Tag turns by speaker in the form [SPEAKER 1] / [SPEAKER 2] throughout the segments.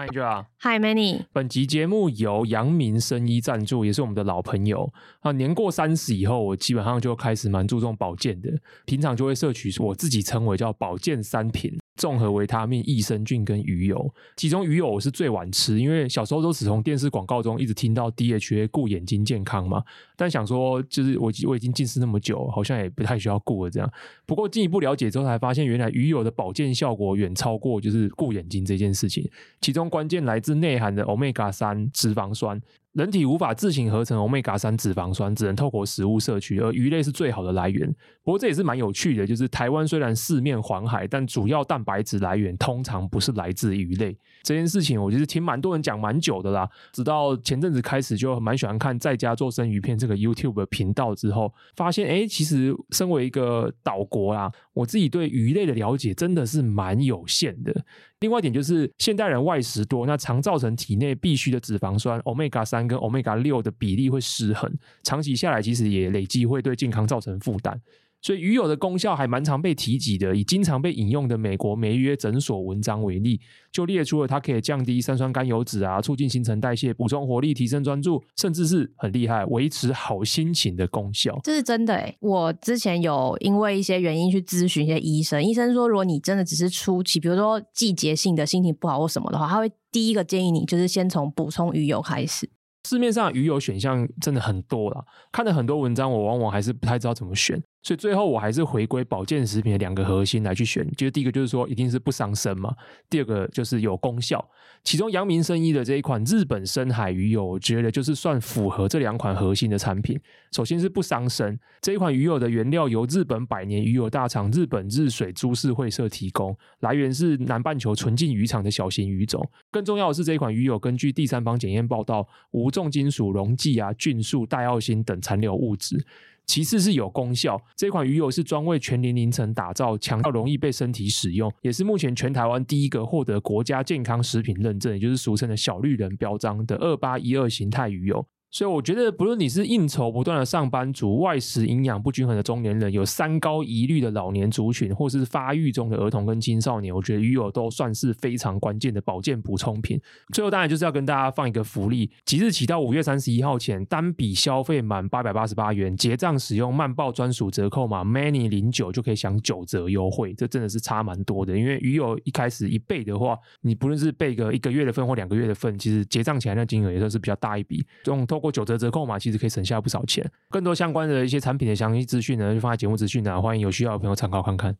[SPEAKER 1] Hi Angela，Hi
[SPEAKER 2] Manny。
[SPEAKER 1] 本集节目由阳明生医赞助，也是我们的老朋友啊。年过三十以后，我基本上就开始蛮注重保健的，平常就会摄取我自己称为叫保健三品。综合维他命、益生菌跟鱼油，其中鱼油我是最晚吃，因为小时候都只从电视广告中一直听到 DHA 顾眼睛健康嘛。但想说，就是我我已经近视那么久，好像也不太需要顾了这样。不过进一步了解之后，才发现原来鱼油的保健效果远超过就是顾眼睛这件事情。其中关键来自内含的 Omega 三脂肪酸。人体无法自行合成欧米伽三脂肪酸，只能透过食物摄取，而鱼类是最好的来源。不过这也是蛮有趣的，就是台湾虽然四面环海，但主要蛋白质来源通常不是来自鱼类。这件事情我就是听蛮多人讲蛮久的啦，直到前阵子开始就蛮喜欢看在家做生鱼片这个 YouTube 的频道之后，发现哎，其实身为一个岛国啦，我自己对鱼类的了解真的是蛮有限的。另外一点就是，现代人外食多，那常造成体内必需的脂肪酸 Omega 三跟 Omega 六的比例会失衡，长期下来其实也累积会对健康造成负担。所以鱼油的功效还蛮常被提及的，以经常被引用的美国梅约诊所文章为例，就列出了它可以降低三酸甘油脂啊，促进新陈代谢，补充活力，提升专注，甚至是很厉害维持好心情的功效。
[SPEAKER 2] 这是真的诶，我之前有因为一些原因去咨询一些医生，医生说如果你真的只是初期，比如说季节性的心情不好或什么的话，他会第一个建议你就是先从补充鱼油开始。
[SPEAKER 1] 市面上鱼油选项真的很多啦，看了很多文章，我往往还是不太知道怎么选。所以最后我还是回归保健食品的两个核心来去选，就是第一个就是说一定是不伤身嘛，第二个就是有功效。其中阳明生医的这一款日本深海鱼油，我觉得就是算符合这两款核心的产品。首先是不伤身，这一款鱼油的原料由日本百年鱼油大厂日本日水株式会社提供，来源是南半球纯净渔场的小型鱼种。更重要的是，这一款鱼油根据第三方检验报道，无重金属、溶剂啊、菌素、戴奥辛等残留物质。其次是有功效，这款鱼油是专为全年龄层打造，强调容易被身体使用，也是目前全台湾第一个获得国家健康食品认证，也就是俗称的小绿人标章的二八一二形态鱼油。所以我觉得，不论你是应酬不断的上班族、外食营养不均衡的中年人、有三高疑虑的老年族群，或是发育中的儿童跟青少年，我觉得鱼油都算是非常关键的保健补充品。最后，当然就是要跟大家放一个福利：即日起到五月三十一号前，单笔消费满八百八十八元，结账使用慢报专属折扣码 “many 零九就可以享九折优惠。这真的是差蛮多的，因为鱼油一开始一备的话，你不论是备个一个月的份或两个月的份，其实结账起来那金额也算是比较大一笔。用通过九折折扣嘛，其实可以省下不少钱。更多相关的一些产品的详细资讯呢，就放在节目资讯栏，欢迎有需要的朋友参考看看。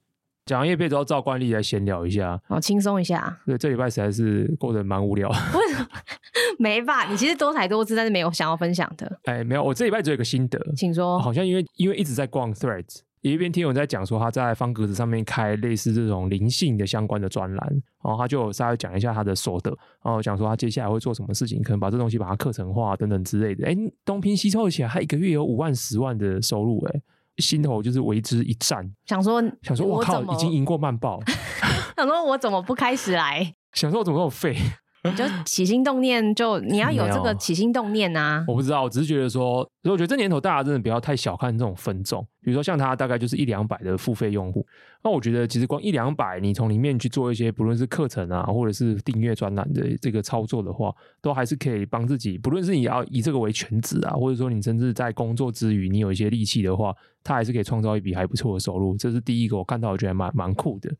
[SPEAKER 1] 讲完业配之后，照惯例来闲聊一下，
[SPEAKER 2] 好轻松一下。
[SPEAKER 1] 对，这礼拜实在是过得蛮无聊。为什么？
[SPEAKER 2] 没吧？你其实多才多姿，但是没有想要分享的。
[SPEAKER 1] 哎，没有，我这礼拜只有一个心得，
[SPEAKER 2] 请说。
[SPEAKER 1] 好像因为因为一直在逛 Threads。有一边听友在讲说，他在方格子上面开类似这种灵性的相关的专栏，然后他就稍微讲一下他的所得，然后讲说他接下来会做什么事情，可能把这东西把它课程化等等之类的。哎，东拼西凑起来，他一个月有五万、十万的收入，哎，心头就是为之一颤。
[SPEAKER 2] 想说，
[SPEAKER 1] 想说，我靠，已经赢过曼报。
[SPEAKER 2] 想说，我怎么不开始来？
[SPEAKER 1] 想说，我怎么那么废？
[SPEAKER 2] 你就起心动念，就你要有这个起心动念啊！
[SPEAKER 1] 我不知道，我只是觉得说，所以我觉得这年头大家真的不要太小看这种分众。比如说像他大概就是一两百的付费用户，那我觉得其实光一两百，你从里面去做一些不论是课程啊，或者是订阅专栏的这个操作的话，都还是可以帮自己。不论是你要以这个为全职啊，或者说你甚至在工作之余你有一些力气的话，他还是可以创造一笔还不错的收入。这是第一个，我看到我觉得蛮蛮酷的。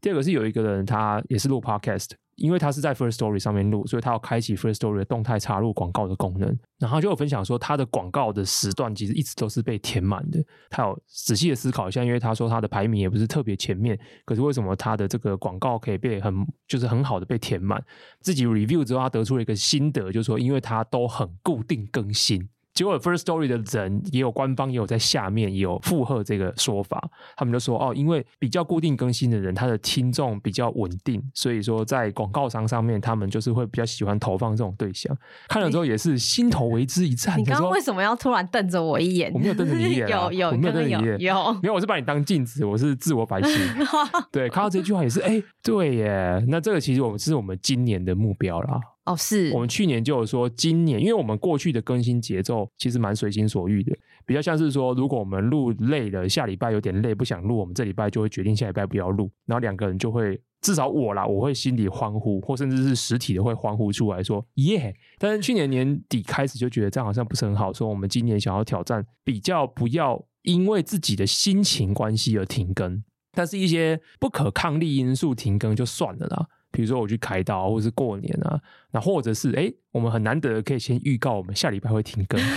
[SPEAKER 1] 第二个是有一个人，他也是录 podcast，因为他是在 First Story 上面录，所以他要开启 First Story 的动态插入广告的功能。然后就有分享说，他的广告的时段其实一直都是被填满的。他有仔细的思考一下，因为他说他的排名也不是特别前面，可是为什么他的这个广告可以被很就是很好的被填满？自己 review 之后，他得出了一个心得，就是说，因为他都很固定更新。结果，First Story 的人也有官方也有在下面也有附和这个说法，他们就说哦，因为比较固定更新的人，他的听众比较稳定，所以说在广告商上面，他们就是会比较喜欢投放这种对象。看了之后也是心头为之一颤。你
[SPEAKER 2] 刚刚为什么要突然瞪着我一眼？
[SPEAKER 1] 我没有瞪着你一眼，
[SPEAKER 2] 有有，
[SPEAKER 1] 我没有瞪着你一眼，
[SPEAKER 2] 有，
[SPEAKER 1] 没有，我是把你当镜子，我是自我反省。对，看到这句话也是，哎，对耶，那这个其实我们是我们今年的目标啦。
[SPEAKER 2] 哦，是
[SPEAKER 1] 我们去年就有说，今年因为我们过去的更新节奏其实蛮随心所欲的，比较像是说，如果我们录累了，下礼拜有点累，不想录，我们这礼拜就会决定下礼拜不要录，然后两个人就会至少我啦，我会心里欢呼，或甚至是实体的会欢呼出来说耶。但是去年年底开始就觉得这样好像不是很好，说我们今年想要挑战，比较不要因为自己的心情关系而停更，但是一些不可抗力因素停更就算了啦。比如说我去开刀，或者是过年啊，那或者是哎，我们很难得可以先预告我们下礼拜会停更。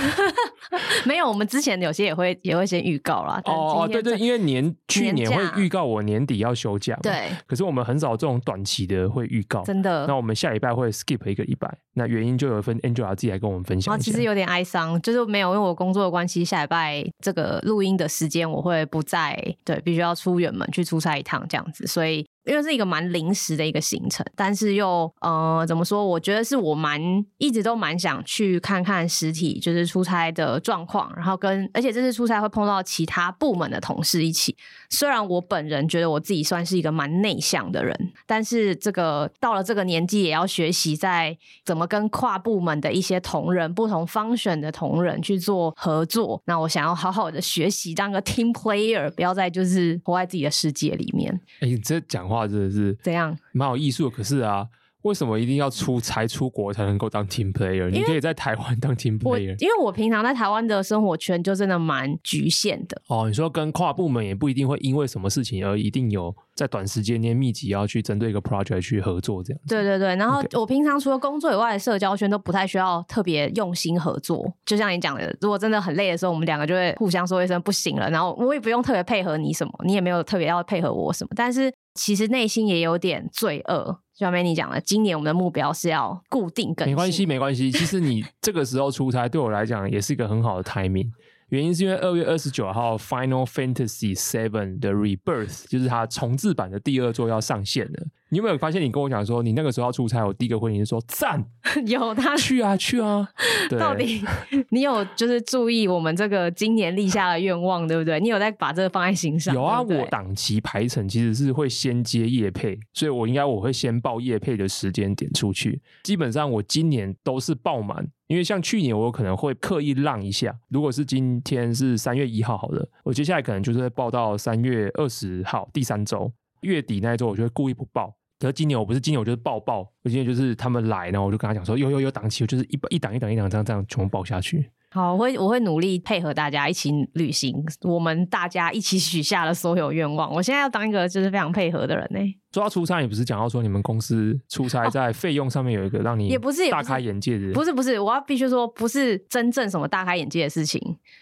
[SPEAKER 2] 没有，我们之前有些也会也会先预告啦。
[SPEAKER 1] 哦，对对，因为年去年会预告我年底要休假。
[SPEAKER 2] 对。
[SPEAKER 1] 可是我们很少这种短期的会预告。
[SPEAKER 2] 真的。
[SPEAKER 1] 那我们下礼拜会 skip 一个礼拜，那原因就有一份 Angela 自己来跟我们分享。
[SPEAKER 2] 哦，其实有点哀伤，就是没有因为我工作的关系，下礼拜这个录音的时间我会不在，对，必须要出远门去出差一趟这样子，所以。因为是一个蛮临时的一个行程，但是又呃怎么说？我觉得是我蛮一直都蛮想去看看实体，就是出差的状况，然后跟而且这次出差会碰到其他部门的同事一起。虽然我本人觉得我自己算是一个蛮内向的人，但是这个到了这个年纪也要学习在怎么跟跨部门的一些同仁、不同方选的同仁去做合作。那我想要好好的学习当个 team player，不要再就是活在自己的世界里面。
[SPEAKER 1] 哎，你这讲。话真的是怎样？蛮有艺术，可是啊，为什么一定要出差出国才能够当 team player？你可以在台湾当 team player。
[SPEAKER 2] 因为我平常在台湾的生活圈就真的蛮局限的。
[SPEAKER 1] 哦，你说跟跨部门也不一定会因为什么事情而一定有在短时间内密集要去针对一个 project 去合作这样。
[SPEAKER 2] 对对对，然后我平常除了工作以外的社交圈都不太需要特别用心合作。就像你讲的，如果真的很累的时候，我们两个就会互相说一声不行了，然后我也不用特别配合你什么，你也没有特别要配合我什么，但是。其实内心也有点罪恶，就像 Manny 讲的，今年我们的目标是要固定更新。
[SPEAKER 1] 没关系，没关系。其实你这个时候出差，对我来讲也是一个很好的 timing。原因是因为二月二十九号《Final Fantasy VII》的 Rebirth，就是它重置版的第二作要上线了。你有没有发现？你跟我讲说，你那个时候要出差，我第一个回应是说赞，
[SPEAKER 2] 有他
[SPEAKER 1] 去啊去啊。对，
[SPEAKER 2] 到底 你有就是注意我们这个今年立下的愿望，对不对？你有在把这个放在心上？
[SPEAKER 1] 有啊，
[SPEAKER 2] 对对
[SPEAKER 1] 我档期排程其实是会先接业配，所以我应该我会先报业配的时间点出去。基本上我今年都是爆满，因为像去年我可能会刻意让一下。如果是今天是三月一号好了，我接下来可能就是会报到三月二十号第三周月底那一周，我就会故意不报。可是今年我不是今年我就是爆爆，我今年就是他们来，然后我就跟他讲说，有有有档期，我就是一一档一档一档这样这样全部爆下去。
[SPEAKER 2] 好，我会我会努力配合大家一起旅行，我们大家一起许下了所有愿望。我现在要当一个就是非常配合的人呢。
[SPEAKER 1] 说到出差，你不是讲到说你们公司出差在费用上面有一个让你也不是大开眼界的？
[SPEAKER 2] 不是不是，我要必须说不是真正什么大开眼界的事情，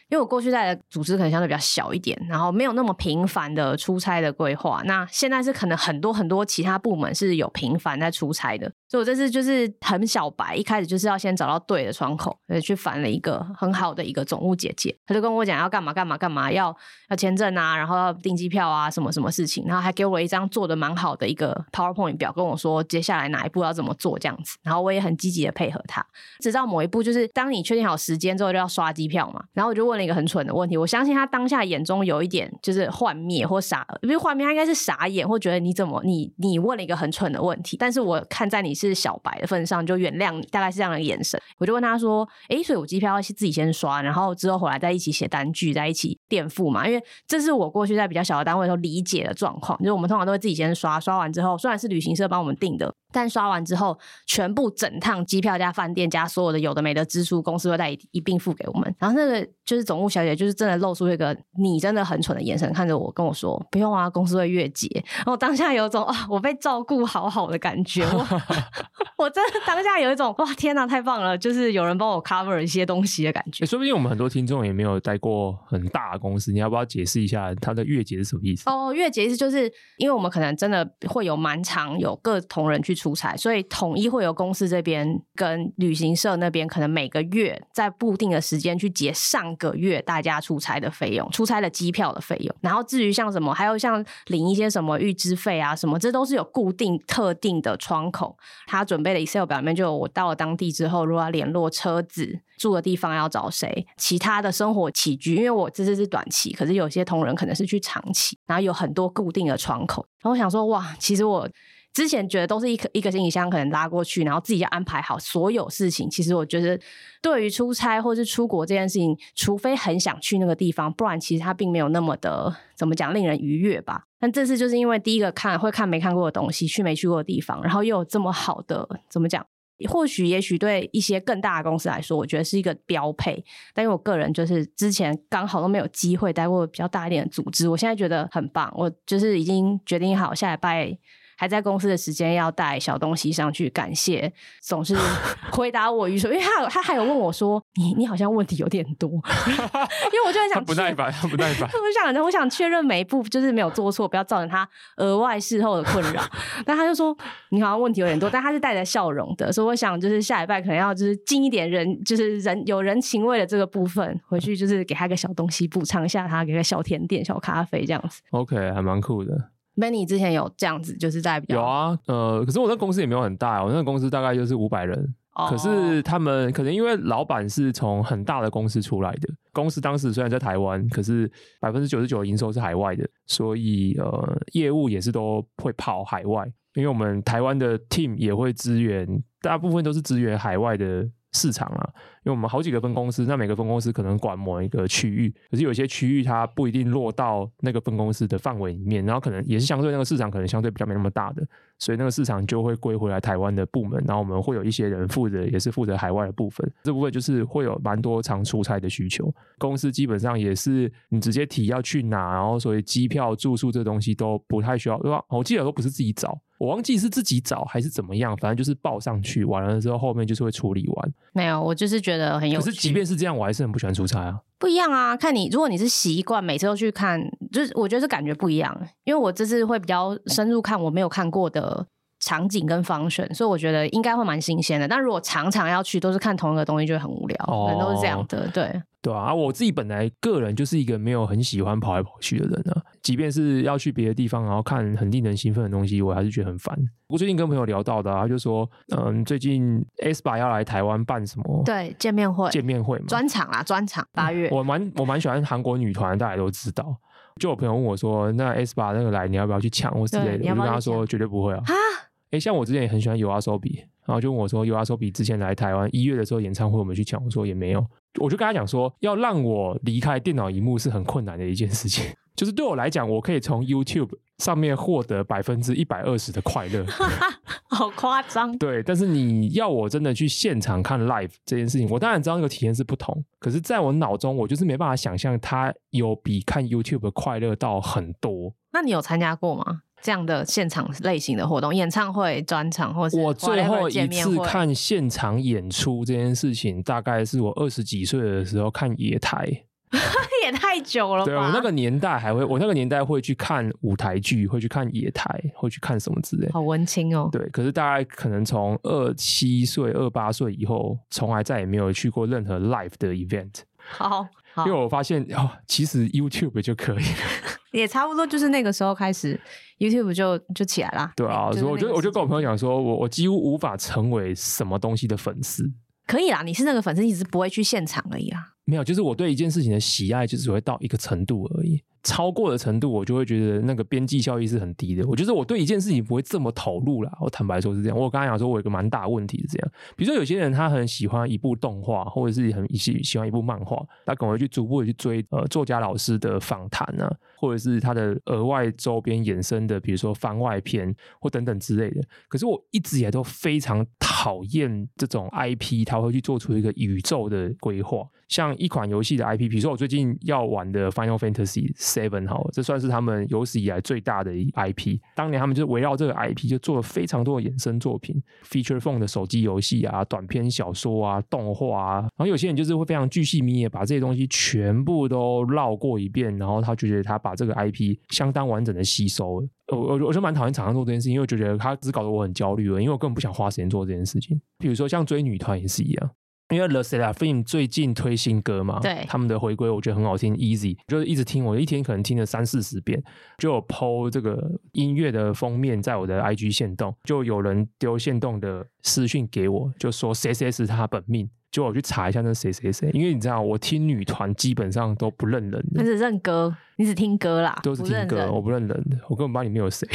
[SPEAKER 2] 因为我过去在的组织可能相对比较小一点，然后没有那么频繁的出差的规划。那现在是可能很多很多其他部门是有频繁在出差的，所以我这次就是很小白，一开始就是要先找到对的窗口，所以去烦了一个很好的一个总务姐姐，她就跟我讲要干嘛干嘛干嘛，要要签证啊，然后要订机票啊，什么什么事情，然后还给我一张做的蛮好的。一个 PowerPoint 表跟我说接下来哪一步要怎么做这样子，然后我也很积极的配合他，直到某一步就是当你确定好时间之后就要刷机票嘛，然后我就问了一个很蠢的问题，我相信他当下眼中有一点就是幻灭或傻，因为幻灭，他应该是傻眼或觉得你怎么你你问了一个很蠢的问题，但是我看在你是小白的份上就原谅你，大概是这样的眼神，我就问他说，诶，所以我机票要自己先刷，然后之后回来再一起写单据，再一起垫付嘛，因为这是我过去在比较小的单位的时候理解的状况，就是我们通常都会自己先刷刷。刷完之后，虽然是旅行社帮我们订的，但刷完之后，全部整趟机票加饭店加所有的有的没的支出，公司会带一一并付给我们。然后那个就是总务小姐，就是真的露出一个你真的很蠢的眼神，看着我跟我说：“不用啊，公司会月结。”然后当下有种啊，我被照顾好好的感觉。我真的当下有一种哇，天哪，太棒了！就是有人帮我 cover 一些东西的感觉。
[SPEAKER 1] 说不定我们很多听众也没有待过很大的公司，你要不要解释一下他的月结是什么意思？
[SPEAKER 2] 哦，月结意思就是因为我们可能真的。会有蛮长有各同仁去出差，所以统一会有公司这边跟旅行社那边，可能每个月在固定的时间去结上个月大家出差的费用、出差的机票的费用。然后至于像什么，还有像领一些什么预支费啊什么，这都是有固定特定的窗口。他准备的 Excel 表面就有我到了当地之后，如果要联络车子、住的地方要找谁，其他的生活起居，因为我这次是短期，可是有些同仁可能是去长期，然后有很多固定的窗口。然后我想说，哇，其实我之前觉得都是一个一个行李箱可能拉过去，然后自己要安排好所有事情。其实我觉得，对于出差或是出国这件事情，除非很想去那个地方，不然其实它并没有那么的怎么讲令人愉悦吧。但这次就是因为第一个看会看没看过的东西，去没去过的地方，然后又有这么好的怎么讲？或许也许对一些更大的公司来说，我觉得是一个标配。但因为我个人就是之前刚好都没有机会待过比较大一点的组织，我现在觉得很棒。我就是已经决定好下礼拜。还在公司的时间要带小东西上去，感谢总是回答我语说，因为他有他还有问我说，你你好像问题有点多，因为我就很想
[SPEAKER 1] 不耐烦，不耐烦，
[SPEAKER 2] 我想我想确认每一步就是没有做错，不要造成他额外事后的困扰。但他就说你好像问题有点多，但他是带着笑容的，所以我想就是下礼拜可能要就是尽一点人就是人有人情味的这个部分回去，就是给他一个小东西补偿一下他，给个小甜点、小咖啡这样子。
[SPEAKER 1] OK，还蛮酷的。
[SPEAKER 2] Benny 之前有这样子，就是在比较
[SPEAKER 1] 有啊，呃，可是我那公司也没有很大，我那个公司大概就是五百人。Oh. 可是他们可能因为老板是从很大的公司出来的，公司当时虽然在台湾，可是百分之九十九的营收是海外的，所以呃，业务也是都会跑海外，因为我们台湾的 team 也会支援，大部分都是支援海外的。市场啊，因为我们好几个分公司，那每个分公司可能管某一个区域，可是有些区域它不一定落到那个分公司的范围里面，然后可能也是相对那个市场可能相对比较没那么大的，所以那个市场就会归回来台湾的部门，然后我们会有一些人负责，也是负责海外的部分，这部分就是会有蛮多常出差的需求，公司基本上也是你直接提要去哪，然后所以机票、住宿这东西都不太需要，对吧？我记得都不是自己找。我忘记是自己找还是怎么样，反正就是报上去，完了之后后面就是会处理完。
[SPEAKER 2] 没有，我就是觉得很有趣。
[SPEAKER 1] 可是即便是这样，我还是很不喜欢出差啊。
[SPEAKER 2] 不一样啊，看你，如果你是习惯每次都去看，就是我觉得是感觉不一样。因为我这次会比较深入看我没有看过的场景跟 function，所以我觉得应该会蛮新鲜的。但如果常常要去都是看同一个东西，就会很无聊。哦，可能都是这样的，对。
[SPEAKER 1] 对啊，我自己本来个人就是一个没有很喜欢跑来跑去的人啊。即便是要去别的地方，然后看很令人兴奋的东西，我还是觉得很烦。我最近跟朋友聊到的，啊，他就说，嗯，最近 aespa 要来台湾办什么？
[SPEAKER 2] 对，见面会，
[SPEAKER 1] 见面会嘛，
[SPEAKER 2] 专场啦，专场八月。
[SPEAKER 1] 嗯、我蛮我蛮喜欢韩国女团，大家都知道。就有朋友问我说，那 aespa 那个来，你要不要去抢或之类的？我就跟他说，绝对不会啊。啊？哎，像我之前也很喜欢 YOASOBI，然后就问我说，YOASOBI 之前来台湾一月的时候演唱会，我们去抢，我说也没有。我就跟他讲说，要让我离开电脑荧幕是很困难的一件事情。就是对我来讲，我可以从 YouTube 上面获得百分之一百二十的快乐，
[SPEAKER 2] 好夸张。
[SPEAKER 1] 对，但是你要我真的去现场看 Live 这件事情，我当然知道那个体验是不同。可是在我脑中，我就是没办法想象它有比看 YouTube 快乐到很多。
[SPEAKER 2] 那你有参加过吗？这样的现场类型的活动，演唱会、专场，或是
[SPEAKER 1] 我最后一次看现场演出这件事情，大概是我二十几岁的时候看野台，
[SPEAKER 2] 也太久了吧。
[SPEAKER 1] 对，我那个年代还会，我那个年代会去看舞台剧，会去看野台，会去看什么之类。
[SPEAKER 2] 好文青哦。
[SPEAKER 1] 对，可是大概可能从二七岁、二八岁以后，从来再也没有去过任何 live 的 event。
[SPEAKER 2] 好，好，
[SPEAKER 1] 因为我发现哦，其实 YouTube 就可以了。
[SPEAKER 2] 也差不多就是那个时候开始，YouTube 就就起来啦。
[SPEAKER 1] 对啊，所以我就我就跟我朋友讲说，我我几乎无法成为什么东西的粉丝。
[SPEAKER 2] 可以啦，你是那个粉丝，你只是不会去现场而已啦。
[SPEAKER 1] 没有，就是我对一件事情的喜爱，就只会到一个程度而已。超过的程度，我就会觉得那个边际效益是很低的。我觉得我对一件事情不会这么投入啦。我坦白说是这样。我刚才讲说，我有一个蛮大问题是这样。比如说，有些人他很喜欢一部动画，或者是很喜喜欢一部漫画，他可能会去逐步的去追呃作家老师的访谈啊，或者是他的额外周边衍生的，比如说番外篇或等等之类的。可是我一直以来都非常讨厌这种 IP，他会去做出一个宇宙的规划。像一款游戏的 IP，比如说我最近要玩的 Final Fantasy Seven，好，这算是他们有史以来最大的 IP。当年他们就围绕这个 IP 就做了非常多的衍生作品，Feature Phone 的手机游戏啊、短篇小说啊、动画啊。然后有些人就是会非常巨细靡遗，把这些东西全部都绕过一遍，然后他就觉得他把这个 IP 相当完整的吸收了。我我我就蛮讨厌厂商做这件事情，因为我觉得他只搞得我很焦虑了，因为我根本不想花时间做这件事情。比如说像追女团也是一样。因为 LE SSERAFIM 最近推新歌嘛，
[SPEAKER 2] 对，
[SPEAKER 1] 他们的回归我觉得很好听，Easy，就是一直听，我一天可能听了三四十遍，就有 PO 这个音乐的封面在我的 IG 限动，就有人丢限动的私讯给我，就说谁谁是他本命，就我去查一下那谁谁谁，因为你知道我听女团基本上都不认人的，
[SPEAKER 2] 你只认歌，你只听歌啦，
[SPEAKER 1] 都是听歌，不我不认人的，我根本不知道里面有谁。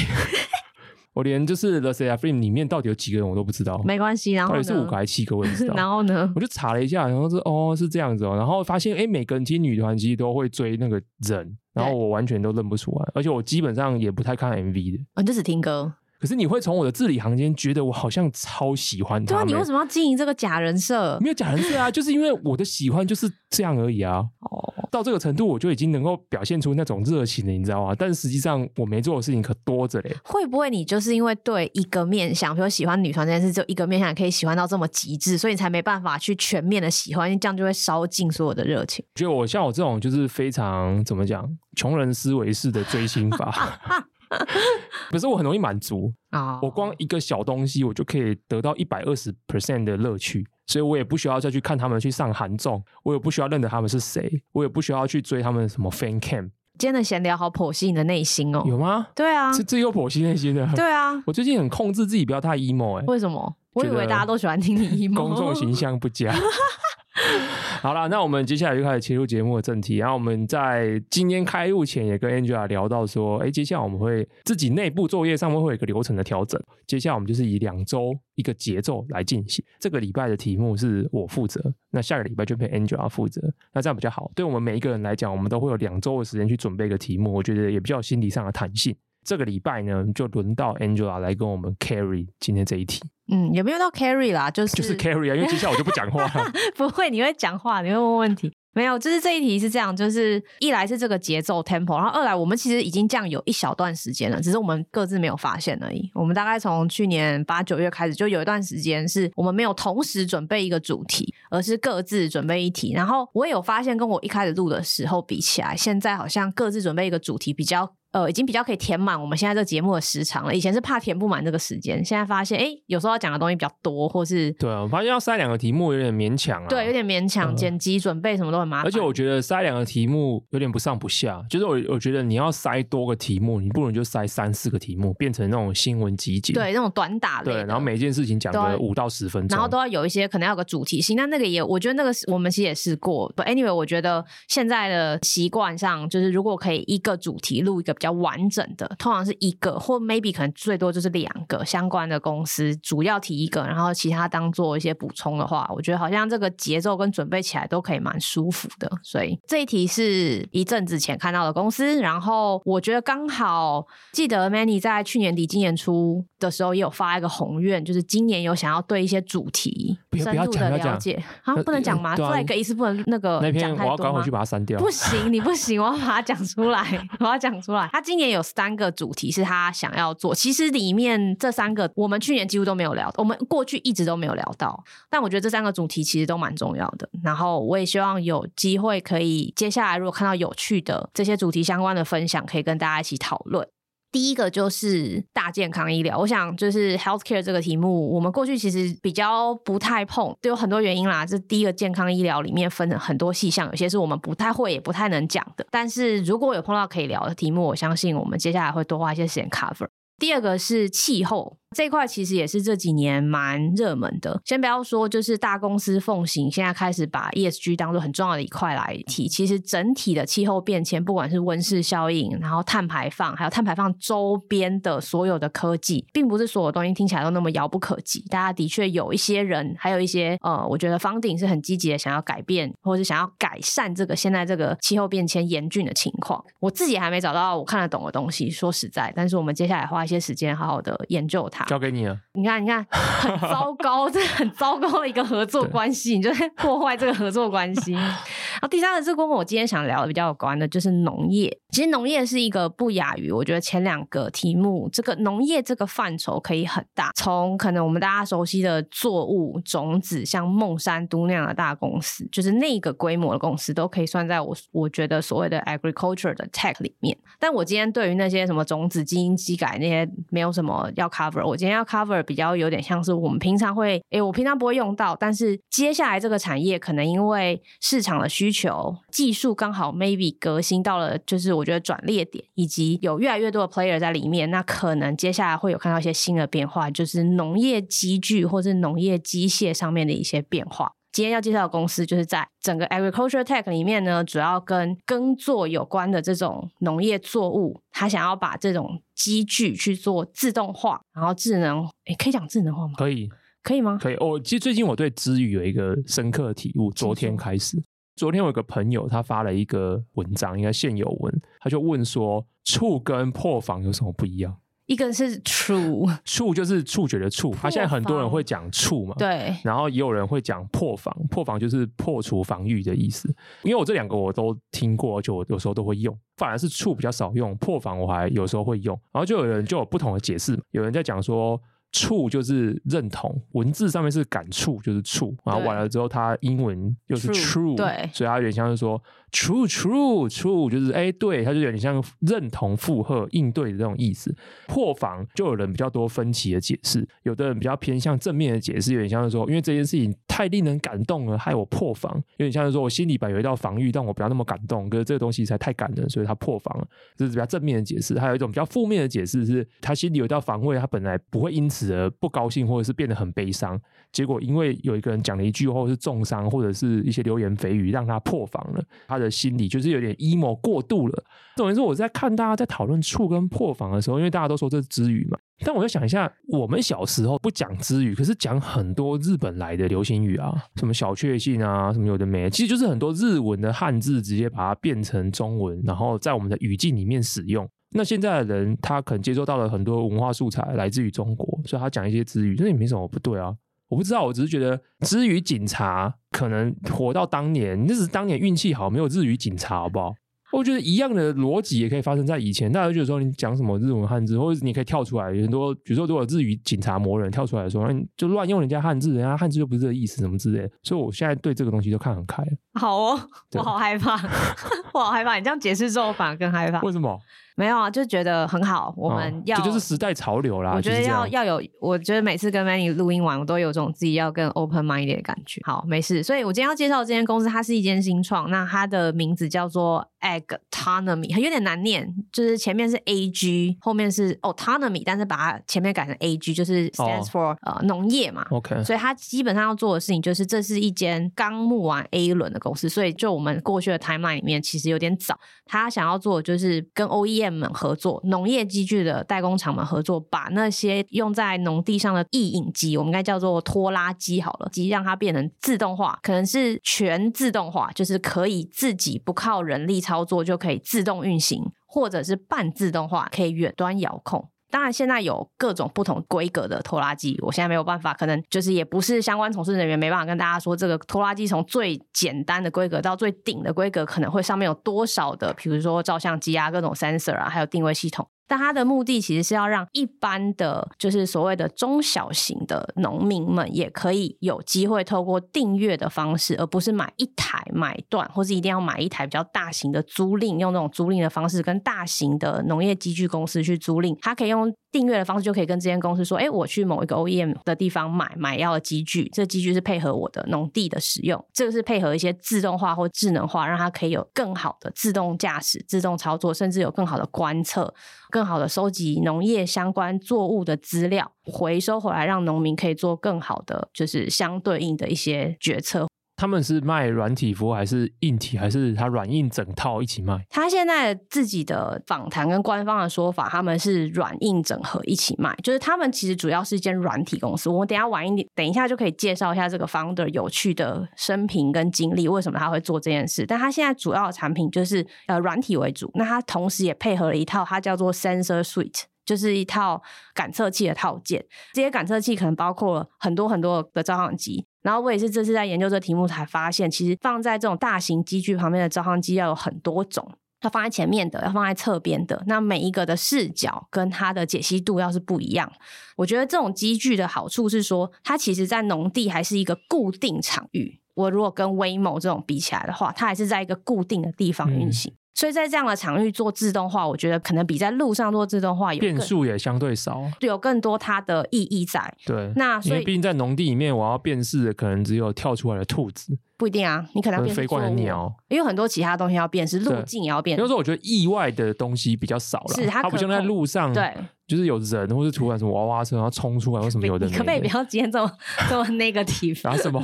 [SPEAKER 1] 我连就是 The Sea Frame 里面到底有几个人我都不知道。
[SPEAKER 2] 没关系，然后
[SPEAKER 1] 到底是五个还是七个我也不知道。
[SPEAKER 2] 然后呢，
[SPEAKER 1] 我就查了一下，然后是哦是这样子哦，然后发现哎，每个人其实女团其实都会追那个人，然后我完全都认不出来，而且我基本上也不太看 MV 的，
[SPEAKER 2] 我、哦、就只听歌。
[SPEAKER 1] 可是你会从我的字里行间觉得我好像超喜欢他。
[SPEAKER 2] 对啊，你为什么要经营这个假人设？
[SPEAKER 1] 没有假人设啊，就是因为我的喜欢就是这样而已啊。哦，到这个程度我就已经能够表现出那种热情了，你知道吗？但是实际上我没做的事情可多着嘞。
[SPEAKER 2] 会不会你就是因为对一个面向，比如喜欢女团这件事，就一个面向可以喜欢到这么极致，所以你才没办法去全面的喜欢，因为这样就会烧尽所有的热情。
[SPEAKER 1] 我觉得我像我这种就是非常怎么讲，穷人思维式的追星法。可是我很容易满足啊！Oh. 我光一个小东西，我就可以得到一百二十 percent 的乐趣，所以我也不需要再去看他们去上韩综，我也不需要认得他们是谁，我也不需要去追他们什么 fan cam。
[SPEAKER 2] 今天的闲聊好剖析你的内心哦，
[SPEAKER 1] 有吗？
[SPEAKER 2] 对啊，
[SPEAKER 1] 是这有剖析内心的。
[SPEAKER 2] 对啊，
[SPEAKER 1] 我最近很控制自己不要太 emo 哎、欸，
[SPEAKER 2] 为什么？我以为大家都喜欢听你 emo，
[SPEAKER 1] 公众形象不佳。好了，那我们接下来就开始切入节目的正题。然后我们在今天开录前也跟 Angela 聊到说，哎，接下来我们会自己内部作业上面会有一个流程的调整。接下来我们就是以两周一个节奏来进行。这个礼拜的题目是我负责，那下个礼拜就被 Angela 负责。那这样比较好，对我们每一个人来讲，我们都会有两周的时间去准备一个题目，我觉得也比较心理上的弹性。这个礼拜呢，就轮到 Angela 来跟我们 carry 今天这一题。
[SPEAKER 2] 嗯，有没有到 carry 啦，就是
[SPEAKER 1] 就是 carry 啊，因为接下来我就不讲话了。
[SPEAKER 2] 不会，你会讲话，你会问问题。没有，就是这一题是这样，就是一来是这个节奏 tempo，然后二来我们其实已经这样有一小段时间了，只是我们各自没有发现而已。我们大概从去年八九月开始，就有一段时间是我们没有同时准备一个主题，而是各自准备一题。然后我也有发现，跟我一开始录的时候比起来，现在好像各自准备一个主题比较。呃，已经比较可以填满我们现在这个节目的时长了。以前是怕填不满这个时间，现在发现，哎，有时候要讲的东西比较多，或是
[SPEAKER 1] 对啊，我发现要塞两个题目有点勉强啊。
[SPEAKER 2] 对，有点勉强，嗯、剪辑准备什么都很麻烦。
[SPEAKER 1] 而且我觉得塞两个题目有点不上不下，就是我我觉得你要塞多个题目，你不如就塞三四个题目，变成那种新闻集锦，
[SPEAKER 2] 对，那种短打的。
[SPEAKER 1] 对，然后每件事情讲个五到十分钟，
[SPEAKER 2] 然后都要有一些可能要有个主题性。那那个也，我觉得那个我们其实也试过。But anyway，我觉得现在的习惯上，就是如果可以一个主题录一个比较完整的。通常是一个或 maybe 可能最多就是两个相关的公司，主要提一个，然后其他当做一些补充的话，我觉得好像这个节奏跟准备起来都可以蛮舒服的。所以这一题是一阵子前看到的公司，然后我觉得刚好记得 Manny 在去年底、今年初的时候也有发一个宏愿，就是今年有想要对一些主题深入的了解啊，不能讲吗？flag 意思不能那个
[SPEAKER 1] 那篇我要赶回去把它删掉，
[SPEAKER 2] 不行，你不行，我要把它讲出来，我要讲出来。他今年有三。个主题是他想要做，其实里面这三个我们去年几乎都没有聊，我们过去一直都没有聊到，但我觉得这三个主题其实都蛮重要的。然后我也希望有机会可以接下来如果看到有趣的这些主题相关的分享，可以跟大家一起讨论。第一个就是大健康医疗，我想就是 healthcare 这个题目，我们过去其实比较不太碰，都有很多原因啦。这第一个健康医疗里面分了很多细项，有些是我们不太会也不太能讲的。但是如果有碰到可以聊的题目，我相信我们接下来会多花一些时间 cover。第二个是气候。这块其实也是这几年蛮热门的。先不要说，就是大公司奉行，现在开始把 ESG 当做很重要的一块来提。其实整体的气候变迁，不管是温室效应，然后碳排放，还有碳排放周边的所有的科技，并不是所有东西听起来都那么遥不可及。大家的确有一些人，还有一些呃，我觉得 funding 是很积极的，想要改变或者是想要改善这个现在这个气候变迁严峻的情况。我自己还没找到我看得懂的东西，说实在，但是我们接下来花一些时间，好好的研究它。
[SPEAKER 1] 交给你了。
[SPEAKER 2] 你看，你看，很糟糕，这很糟糕的一个合作关系，你就在破坏这个合作关系。然后第三个是跟我今天想聊的比较有关的，就是农业。其实农业是一个不亚于我觉得前两个题目，这个农业这个范畴可以很大，从可能我们大家熟悉的作物种子，像孟山都那样的大公司，就是那个规模的公司，都可以算在我我觉得所谓的 agriculture 的 tech 里面。但我今天对于那些什么种子、基因机改那些没有什么要 cover，我今天要 cover 比较有点像是我们平常会，诶，我平常不会用到，但是接下来这个产业可能因为市场的需求，技术刚好 maybe 革新到了，就是我觉得转捩点，以及有越来越多的 player 在里面，那可能接下来会有看到一些新的变化，就是农业机具或是农业机械上面的一些变化。今天要介绍的公司，就是在整个 agriculture tech 里面呢，主要跟耕作有关的这种农业作物，他想要把这种机具去做自动化，然后智能，诶，可以讲智能化吗？
[SPEAKER 1] 可以，
[SPEAKER 2] 可以吗？
[SPEAKER 1] 可以。哦，其实最近我对知语有一个深刻的体悟，昨天开始。昨天我有个朋友，他发了一个文章，应该现有文，他就问说，触跟破防有什么不一样？
[SPEAKER 2] 一个是触，
[SPEAKER 1] 触就是触觉的触，他现在很多人会讲触嘛，
[SPEAKER 2] 对，
[SPEAKER 1] 然后也有人会讲破防，破防就是破除防御的意思。因为我这两个我都听过，而且我有时候都会用，反而是触比较少用，破防我还有时候会用。然后就有人就有不同的解释，有人在讲说。触就是认同，文字上面是感触，就是触，然后完了之后，它英文又是 true，,
[SPEAKER 2] 对，
[SPEAKER 1] 所以它有点像是说 true true true，就是哎，对，它就有点像认同、附和、应对的这种意思。破防就有人比较多分歧的解释，有的人比较偏向正面的解释，有点像是说，因为这件事情太令人感动了，害我破防，有点像是说我心里边有一道防御，但我不要那么感动，可是这个东西才太感人，所以它破防了，这是比较正面的解释。还有一种比较负面的解释是，他心里有一道防卫，他本来不会因此。不高兴，或者是变得很悲伤，结果因为有一个人讲了一句，或者是重伤，或者是一些流言蜚语，让他破防了。他的心里就是有点 emo 过度了。总之我在看大家在讨论触跟破防的时候，因为大家都说这是支语嘛，但我就想一下，我们小时候不讲支语，可是讲很多日本来的流行语啊，什么小确幸啊，什么有的没，其实就是很多日文的汉字直接把它变成中文，然后在我们的语境里面使用。那现在的人，他可能接收到了很多文化素材来自于中国，所以他讲一些日语，这也没什么不对啊。我不知道，我只是觉得日语警察可能活到当年，那是当年运气好，没有日语警察，好不好？我觉得一样的逻辑也可以发生在以前。大家就觉得说，你讲什么日文汉字，或者你可以跳出来，有很多，比如说如果日语警察魔人跳出来说，你就乱用人家汉字，人家汉字又不是这个意思，什么之类的。所以我现在对这个东西就看很开。好
[SPEAKER 2] 哦，我好害怕，我好害怕。你这样解释之后，反而更害怕。
[SPEAKER 1] 为什么？
[SPEAKER 2] 没有啊，就觉得很好。我们要，
[SPEAKER 1] 这、哦、就，就是时代潮流啦。
[SPEAKER 2] 我觉得要要有，我觉得每次跟 Manny 录音完，我都有种自己要更 open mind 的感觉。好，没事。所以我今天要介绍这间公司，它是一间新创，那它的名字叫做 Agtonomy，有点难念，就是前面是 A G，后面是 Autonomy，但是把它前面改成 A G，就是 stands for、哦、呃农业嘛。OK，所以它基本上要做的事情就是，这是一间刚募完 A 轮的公司，所以就我们过去的 timeline 里面，其实有点早。他想要做的就是跟 OEM 们合作，农业机具的代工厂们合作，把那些用在农地上的曳引机，我们应该叫做拖拉机好了，机让它变成自动化，可能是全自动化，就是可以自己不靠人力操操作就可以自动运行，或者是半自动化，可以远端遥控。当然，现在有各种不同规格的拖拉机，我现在没有办法，可能就是也不是相关从事人员，没办法跟大家说这个拖拉机从最简单的规格到最顶的规格，可能会上面有多少的，比如说照相机啊、各种 sensor 啊，还有定位系统。但它的目的其实是要让一般的，就是所谓的中小型的农民们，也可以有机会透过订阅的方式，而不是买一台买断，或是一定要买一台比较大型的租赁，用那种租赁的方式跟大型的农业机具公司去租赁，它可以用。订阅的方式就可以跟这间公司说：“哎，我去某一个 OEM 的地方买买要的机具，这机具是配合我的农地的使用，这个是配合一些自动化或智能化，让它可以有更好的自动驾驶、自动操作，甚至有更好的观测、更好的收集农业相关作物的资料，回收回来，让农民可以做更好的就是相对应的一些决策。”
[SPEAKER 1] 他们是卖软体服务还是硬体，还是他软硬整套一起卖？
[SPEAKER 2] 他现在自己的访谈跟官方的说法，他们是软硬整合一起卖，就是他们其实主要是一间软体公司。我们等下晚一点，等一下就可以介绍一下这个 founder 有趣的生平跟经历，为什么他会做这件事。但他现在主要的产品就是呃软体为主，那他同时也配合了一套，它叫做 Sensor Suite，就是一套感测器的套件。这些感测器可能包括了很多很多的照相机。然后我也是这次在研究这题目才发现，其实放在这种大型机具旁边的照相机要有很多种，要放在前面的，要放在侧边的，那每一个的视角跟它的解析度要是不一样。我觉得这种机具的好处是说，它其实在农地还是一个固定场域。我如果跟 Waymo 这种比起来的话，它还是在一个固定的地方运行。嗯所以在这样的场域做自动化，我觉得可能比在路上做自动化有
[SPEAKER 1] 变数也相对少，
[SPEAKER 2] 有更多它的意义在。
[SPEAKER 1] 对，
[SPEAKER 2] 那所以
[SPEAKER 1] 因为毕竟在农地里面，我要辨识的可能只有跳出来的兔子，
[SPEAKER 2] 不一定啊，你可能
[SPEAKER 1] 飞过来的鸟，
[SPEAKER 2] 因为很多其他东西要辨识，路径也要辨识。
[SPEAKER 1] 比如说，我觉得意外的东西比较少了，
[SPEAKER 2] 是它，
[SPEAKER 1] 它不像在路上，
[SPEAKER 2] 对，
[SPEAKER 1] 就是有人或是突然什么娃娃车然后冲出来，为什么有的的？
[SPEAKER 2] 你可不可以不要今天这么这么 negative？
[SPEAKER 1] 然后什么？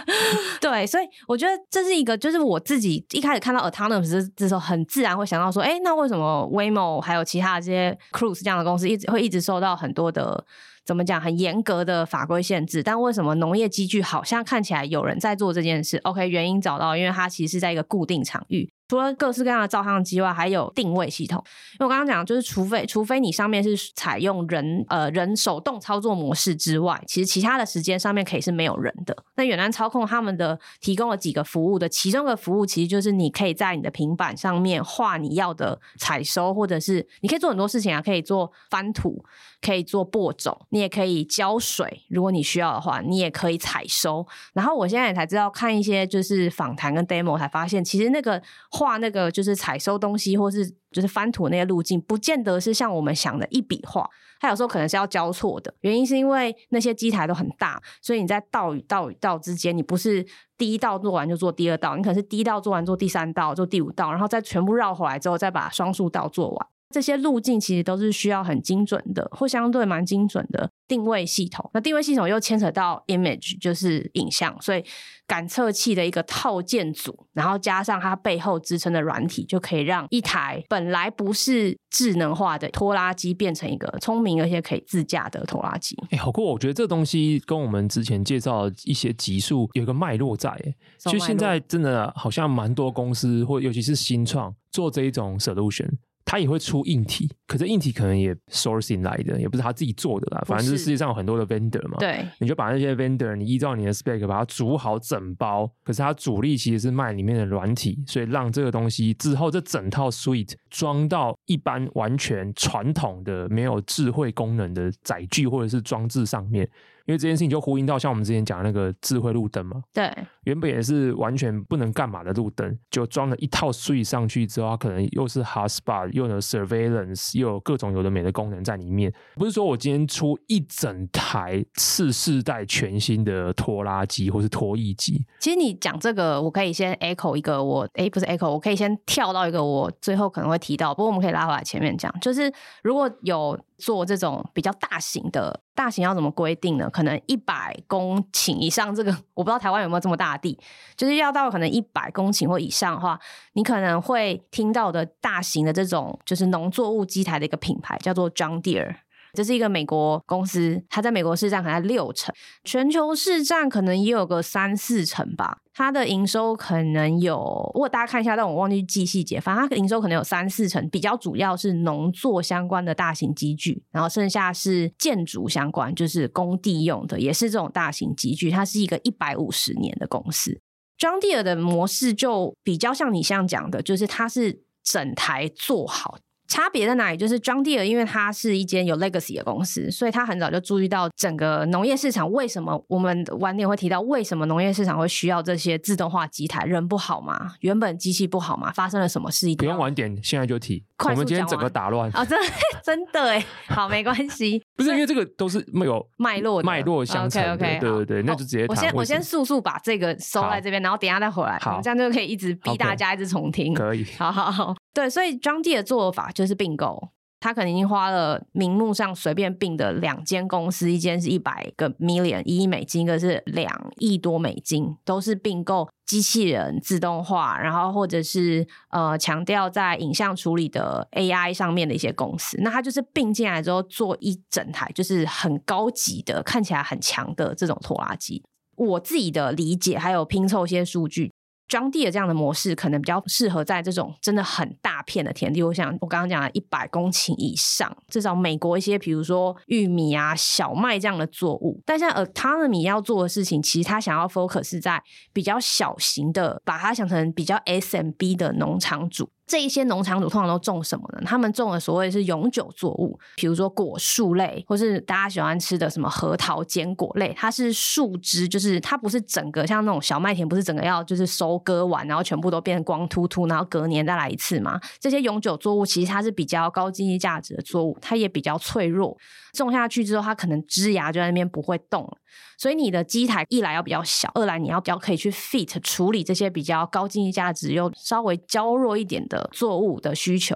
[SPEAKER 2] 对，所以我觉得这是一个，就是我自己一开始看到 autonomous 这时候，很自然会想到说，哎，那为什么 Waymo 还有其他的这些 Cruise 这样的公司一直会一直受到很多的怎么讲很严格的法规限制？但为什么农业机具好像看起来有人在做这件事？OK，原因找到，因为它其实是在一个固定场域。除了各式各样的照相机外，还有定位系统。因为我刚刚讲，就是除非除非你上面是采用人呃人手动操作模式之外，其实其他的时间上面可以是没有人的。那远端操控他们的提供了几个服务的，其中的服务其实就是你可以在你的平板上面画你要的采收，或者是你可以做很多事情啊，可以做翻土，可以做播种，你也可以浇水，如果你需要的话，你也可以采收。然后我现在也才知道，看一些就是访谈跟 demo 才发现，其实那个。画那个就是采收东西，或是就是翻土那些路径，不见得是像我们想的一笔画，它有时候可能是要交错的。原因是因为那些机台都很大，所以你在道与道与道之间，你不是第一道做完就做第二道，你可能是第一道做完做第三道，做第五道，然后再全部绕回来之后，再把双数道做完。这些路径其实都是需要很精准的，或相对蛮精准的定位系统。那定位系统又牵扯到 image，就是影像，所以感测器的一个套件组，然后加上它背后支撑的软体，就可以让一台本来不是智能化的拖拉机变成一个聪明而且可以自驾的拖拉机。
[SPEAKER 1] 哎、欸，好酷！我觉得这东西跟我们之前介绍的一些技术有一个脉络在。哎，就现在真的好像蛮多公司，或尤其是新创做这一种 solution。他也会出硬体，可是硬体可能也 sourcing 来的，也不是他自己做的啦。反正就是世界上有很多的 vendor 嘛，
[SPEAKER 2] 对，
[SPEAKER 1] 你就把那些 vendor，你依照你的 spec 把它组好整包。可是它主力其实是卖里面的软体，所以让这个东西之后这整套 suite 装到一般完全传统的没有智慧功能的载具或者是装置上面。因为这件事情就呼应到像我们之前讲的那个智慧路灯嘛，
[SPEAKER 2] 对，
[SPEAKER 1] 原本也是完全不能干嘛的路灯，就装了一套 suite 上去之后，它可能又是 hotspot，又有 surveillance，又有各种有的没的功能在里面。不是说我今天出一整台次世代全新的拖拉机或是拖曳机。
[SPEAKER 2] 其实你讲这个，我可以先 echo 一个我，我诶不是 echo，我可以先跳到一个我最后可能会提到，不过我们可以拉回来前面讲，就是如果有。做这种比较大型的，大型要怎么规定呢？可能一百公顷以上，这个我不知道台湾有没有这么大地，就是要到可能一百公顷或以上的话，你可能会听到的大型的这种就是农作物机台的一个品牌叫做 John Deere。这是一个美国公司，它在美国市占可能六成，全球市占可能也有个三四成吧。它的营收可能有，如果大家看一下，但我忘记记细节，反正它营收可能有三四成，比较主要是农作相关的大型机具，然后剩下是建筑相关，就是工地用的，也是这种大型机具。它是一个一百五十年的公司。John deer 的模式就比较像你像讲的，就是它是整台做好。差别在哪里？就是 John Deere，因为它是一间有 legacy 的公司，所以他很早就注意到整个农业市场。为什么我们晚点会提到为什么农业市场会需要这些自动化机台？人不好吗？原本机器不好吗？发生了什么事？不
[SPEAKER 1] 用晚点，现在就提。
[SPEAKER 2] 我
[SPEAKER 1] 们今天整个打乱
[SPEAKER 2] 啊、哦！真的 真的哎，好，没关系。
[SPEAKER 1] 不是因为这个都是没有
[SPEAKER 2] 脉络
[SPEAKER 1] 脉络相承的。
[SPEAKER 2] OK OK，
[SPEAKER 1] 对对对，那就直接。
[SPEAKER 2] 我先我先速速把这个收在这边，然后等一下再回来。好，这样就可以一直逼大家一直重听。
[SPEAKER 1] 可以。
[SPEAKER 2] 好好好，对，所以张地的做法就是并购。他可能已经花了名目上随便并的两间公司，一间是一百个 million 一亿美金，一个是两亿多美金，都是并购机器人自动化，然后或者是呃强调在影像处理的 AI 上面的一些公司。那他就是并进来之后做一整台，就是很高级的，看起来很强的这种拖拉机。我自己的理解还有拼凑一些数据。庄地的这样的模式可能比较适合在这种真的很大片的田地，我想我刚刚讲了一百公顷以上，至少美国一些比如说玉米啊、小麦这样的作物。但像 Autonomy 要做的事情，其实他想要 focus 在比较小型的，把它想成比较 SMB 的农场主。这一些农场主通常都种什么呢？他们种的所谓是永久作物，比如说果树类，或是大家喜欢吃的什么核桃坚果类。它是树枝，就是它不是整个像那种小麦田，不是整个要就是收割完，然后全部都变光秃秃，然后隔年再来一次嘛。这些永久作物其实它是比较高经济价值的作物，它也比较脆弱，种下去之后它可能枝芽就在那边不会动。所以你的机台一来要比较小，二来你要比较可以去 fit 处理这些比较高经济价值又稍微娇弱一点的作物的需求，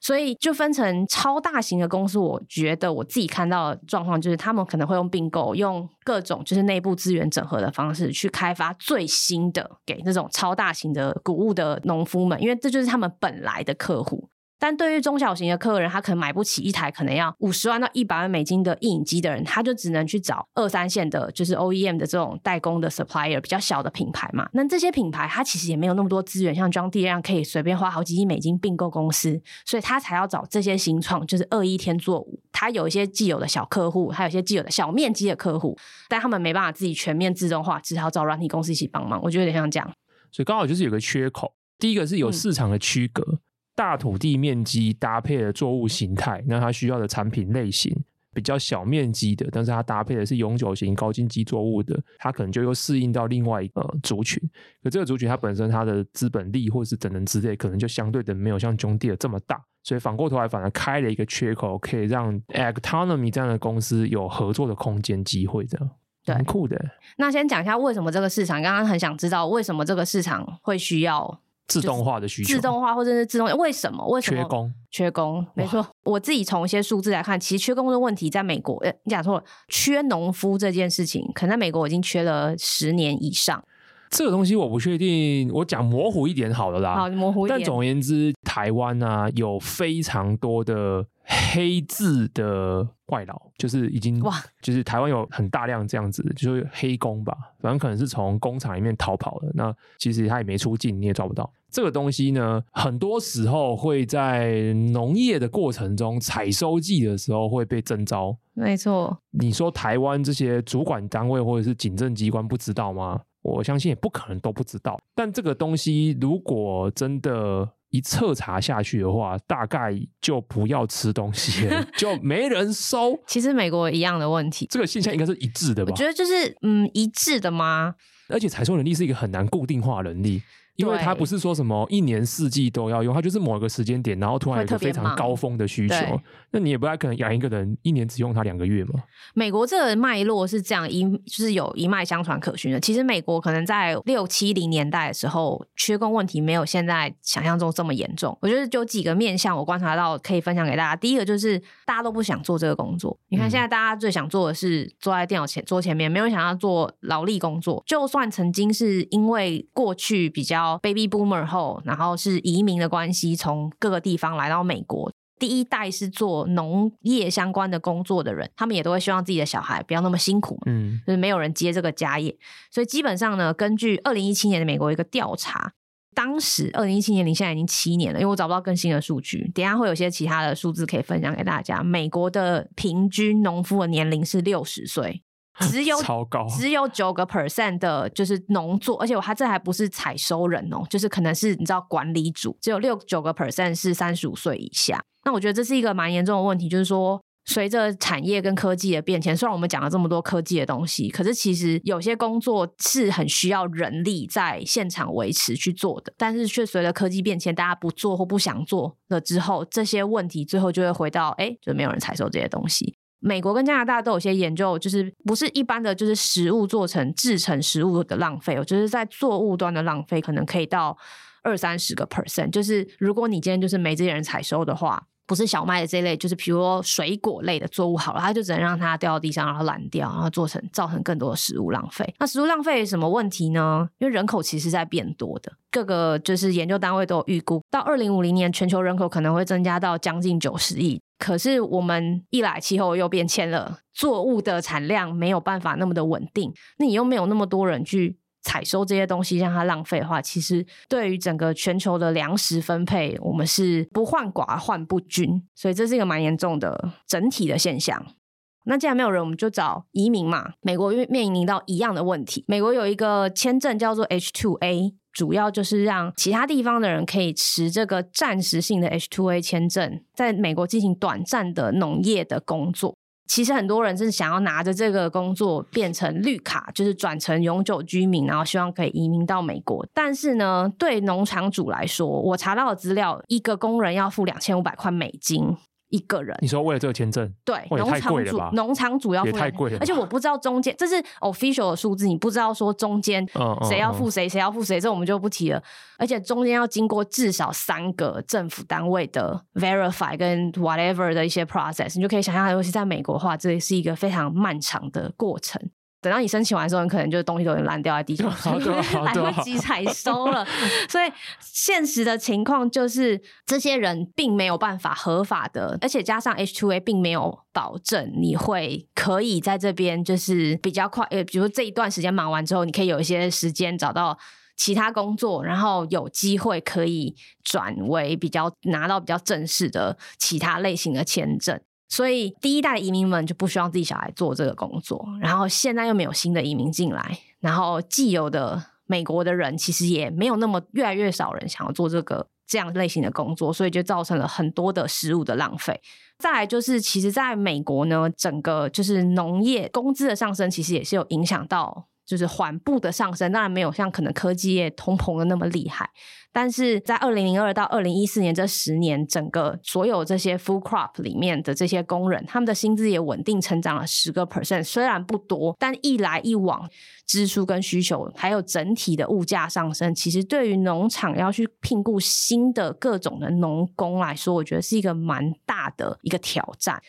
[SPEAKER 2] 所以就分成超大型的公司。我觉得我自己看到的状况就是，他们可能会用并购，用各种就是内部资源整合的方式去开发最新的给那种超大型的谷物的农夫们，因为这就是他们本来的客户。但对于中小型的客人，他可能买不起一台可能要五十万到一百万美金的印影机的人，他就只能去找二三线的，就是 OEM 的这种代工的 supplier，比较小的品牌嘛。那这些品牌，它其实也没有那么多资源，像 John Deere 这样可以随便花好几亿美金并购公司，所以他才要找这些新创，就是二一天作五。他有一些既有的小客户，还有一些既有的小面积的客户，但他们没办法自己全面自动化，只好找软体公司一起帮忙。我觉得有点像这样，
[SPEAKER 1] 所以刚好就是有个缺口。第一个是有市场的区隔。嗯大土地面积搭配的作物形态，那它需要的产品类型比较小面积的，但是它搭配的是永久型高经济作物的，它可能就又适应到另外一个族群。可这个族群它本身它的资本力或是等等之类，可能就相对的没有像 John Deere 这么大，所以反过头来反而开了一个缺口，可以让 Agtonomy 这样的公司有合作的空间机会，这样对，很酷的。
[SPEAKER 2] 那先讲一下为什么这个市场，刚刚很想知道为什么这个市场会需要。
[SPEAKER 1] 自动化的需求，
[SPEAKER 2] 自动化或者是自动，为什么？为什么
[SPEAKER 1] 缺工？
[SPEAKER 2] 缺工，没错。我自己从一些数字来看，其实缺工的问题在美国，呃，你讲错了，缺农夫这件事情，可能在美国已经缺了十年以上。
[SPEAKER 1] 这个东西我不确定，我讲模糊一点好了啦。
[SPEAKER 2] 好，模糊一点。
[SPEAKER 1] 但总而言之，台湾啊，有非常多的黑字的怪佬，就是已经哇，就是台湾有很大量这样子，就是黑工吧，反正可能是从工厂里面逃跑的。那其实他也没出境，你也抓不到。这个东西呢，很多时候会在农业的过程中，采收季的时候会被征召。
[SPEAKER 2] 没错，
[SPEAKER 1] 你说台湾这些主管单位或者是警政机关不知道吗？我相信也不可能都不知道，但这个东西如果真的一彻查下去的话，大概就不要吃东西了，就没人收。
[SPEAKER 2] 其实美国一样的问题，
[SPEAKER 1] 这个现象应该是一致的吧？
[SPEAKER 2] 我觉得就是嗯，一致的吗？
[SPEAKER 1] 而且采收能力是一个很难固定化能力。因为它不是说什么一年四季都要用，它就是某一个时间点，然后突然有一个非常高峰的需求，那你也不太可能养一个人一年只用它两个月嘛。
[SPEAKER 2] 美国这个脉络是这样一，就是有一脉相传可循的。其实美国可能在六七零年代的时候，缺工问题没有现在想象中这么严重。我觉得有几个面向我观察到可以分享给大家。第一个就是大家都不想做这个工作。你看现在大家最想做的是坐在电脑前桌前面，没有想要做劳力工作。就算曾经是因为过去比较。Baby Boomer 后，然后是移民的关系，从各个地方来到美国。第一代是做农业相关的工作的人，他们也都会希望自己的小孩不要那么辛苦嘛，嗯，就是没有人接这个家业。所以基本上呢，根据二零一七年的美国一个调查，当时二零一七年离现在已经七年了，因为我找不到更新的数据，等一下会有些其他的数字可以分享给大家。美国的平均农夫的年龄是六十岁。只有
[SPEAKER 1] 超高，
[SPEAKER 2] 只有九个 percent 的，就是农作，而且我还这还不是采收人哦，就是可能是你知道管理组，只有六九个 percent 是三十五岁以下。那我觉得这是一个蛮严重的问题，就是说随着产业跟科技的变迁，虽然我们讲了这么多科技的东西，可是其实有些工作是很需要人力在现场维持去做的，但是却随着科技变迁，大家不做或不想做了之后，这些问题最后就会回到哎，就没有人采收这些东西。美国跟加拿大都有些研究，就是不是一般的就是食物做成制成食物的浪费，就是在作物端的浪费可能可以到二三十个 percent。就是如果你今天就是没这些人采收的话，不是小麦的这类，就是比如说水果类的作物好了，它就只能让它掉到地上，然后烂掉，然后做成造成更多的食物浪费。那食物浪费什么问题呢？因为人口其实在变多的，各个就是研究单位都有预估，到二零五零年全球人口可能会增加到将近九十亿。可是我们一来气候又变迁了，作物的产量没有办法那么的稳定，那你又没有那么多人去采收这些东西，让它浪费的话，其实对于整个全球的粮食分配，我们是不患寡患不均，所以这是一个蛮严重的整体的现象。那既然没有人，我们就找移民嘛。美国面面临到一样的问题，美国有一个签证叫做 H-2A。主要就是让其他地方的人可以持这个暂时性的 H-2A 签证，在美国进行短暂的农业的工作。其实很多人是想要拿着这个工作变成绿卡，就是转成永久居民，然后希望可以移民到美国。但是呢，对农场主来说，我查到的资料，一个工人要付两千五百块美金。一个人。
[SPEAKER 1] 你说为了这个签证？
[SPEAKER 2] 对，农场主农场主要付，
[SPEAKER 1] 也太贵了，
[SPEAKER 2] 而且我不知道中间这是 official 的数字，你不知道说中间谁要付谁，谁要付谁，这我们就不提了。而且中间要经过至少三个政府单位的 verify 跟 whatever 的一些 process，你就可以想象，尤其在美国的话，这是一个非常漫长的过程。等到你申请完之后，你可能就是东西都已经烂掉在地上，来不及采收了。所以现实的情况就是，这些人并没有办法合法的，而且加上 H2A 并没有保证你会可以在这边就是比较快。呃，比如说这一段时间忙完之后，你可以有一些时间找到其他工作，然后有机会可以转为比较拿到比较正式的其他类型的签证。所以第一代移民们就不希望自己小孩做这个工作，然后现在又没有新的移民进来，然后既有的美国的人其实也没有那么越来越少人想要做这个这样类型的工作，所以就造成了很多的食物的浪费。再来就是，其实在美国呢，整个就是农业工资的上升，其实也是有影响到。就是缓步的上升，当然没有像可能科技业通膨的那么厉害，但是在二零零二到二零一四年这十年，整个所有这些 food crop 里面的这些工人，他们的薪资也稳定成长了十个 percent，虽然不多，但一来一往，支出跟需求，还有整体的物价上升，其实对于农场要去聘雇新的各种的农工来说，我觉得是一个蛮大的一个挑战。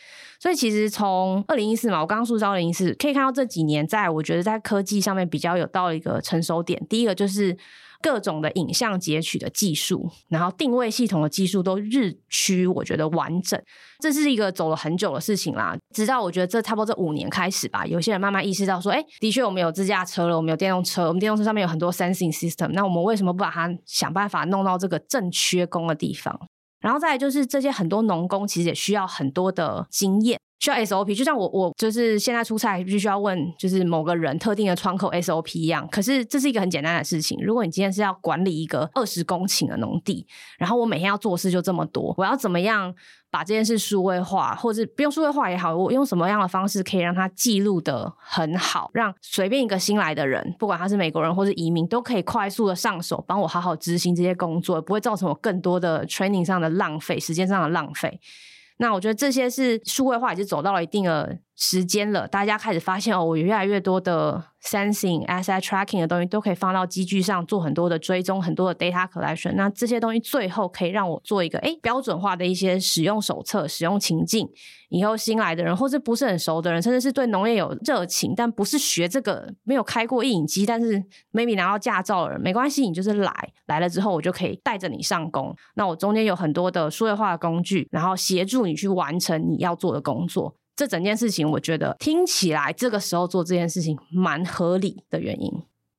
[SPEAKER 2] 所以其实从二零一四嘛，我刚刚说到二零一四，可以看到这几年在我觉得在科技上面比较有到一个成熟点。第一个就是各种的影像截取的技术，然后定位系统的技术都日趋我觉得完整。这是一个走了很久的事情啦，直到我觉得这差不多这五年开始吧，有些人慢慢意识到说，哎，的确我们有自驾车了，我们有电动车，我们电动车上面有很多 sensing system，那我们为什么不把它想办法弄到这个正缺工的地方？然后再来就是这些很多农工其实也需要很多的经验，需要 SOP。就像我我就是现在出差必须要问就是某个人特定的窗口 SOP 一样。可是这是一个很简单的事情。如果你今天是要管理一个二十公顷的农地，然后我每天要做事就这么多，我要怎么样？把这件事数位化，或者不用数位化也好，我用什么样的方式可以让它记录得很好，让随便一个新来的人，不管他是美国人或是移民，都可以快速的上手，帮我好好执行这些工作，不会造成我更多的 training 上的浪费，时间上的浪费。那我觉得这些是数位化已经走到了一定的时间了，大家开始发现哦，我有越来越多的 sensing、asset tracking 的东西都可以放到机具上做很多的追踪，很多的 data collection。那这些东西最后可以让我做一个诶标准化的一些使用手册、使用情境。以后新来的人，或是不是很熟的人，甚至是对农业有热情，但不是学这个、没有开过印影机，但是 maybe 拿到驾照的人，没关系，你就是来来了之后，我就可以带着你上工。那我中间有很多的数位化的工具，然后协助你去完成你要做的工作。这整件事情，我觉得听起来这个时候做这件事情蛮合理的原因。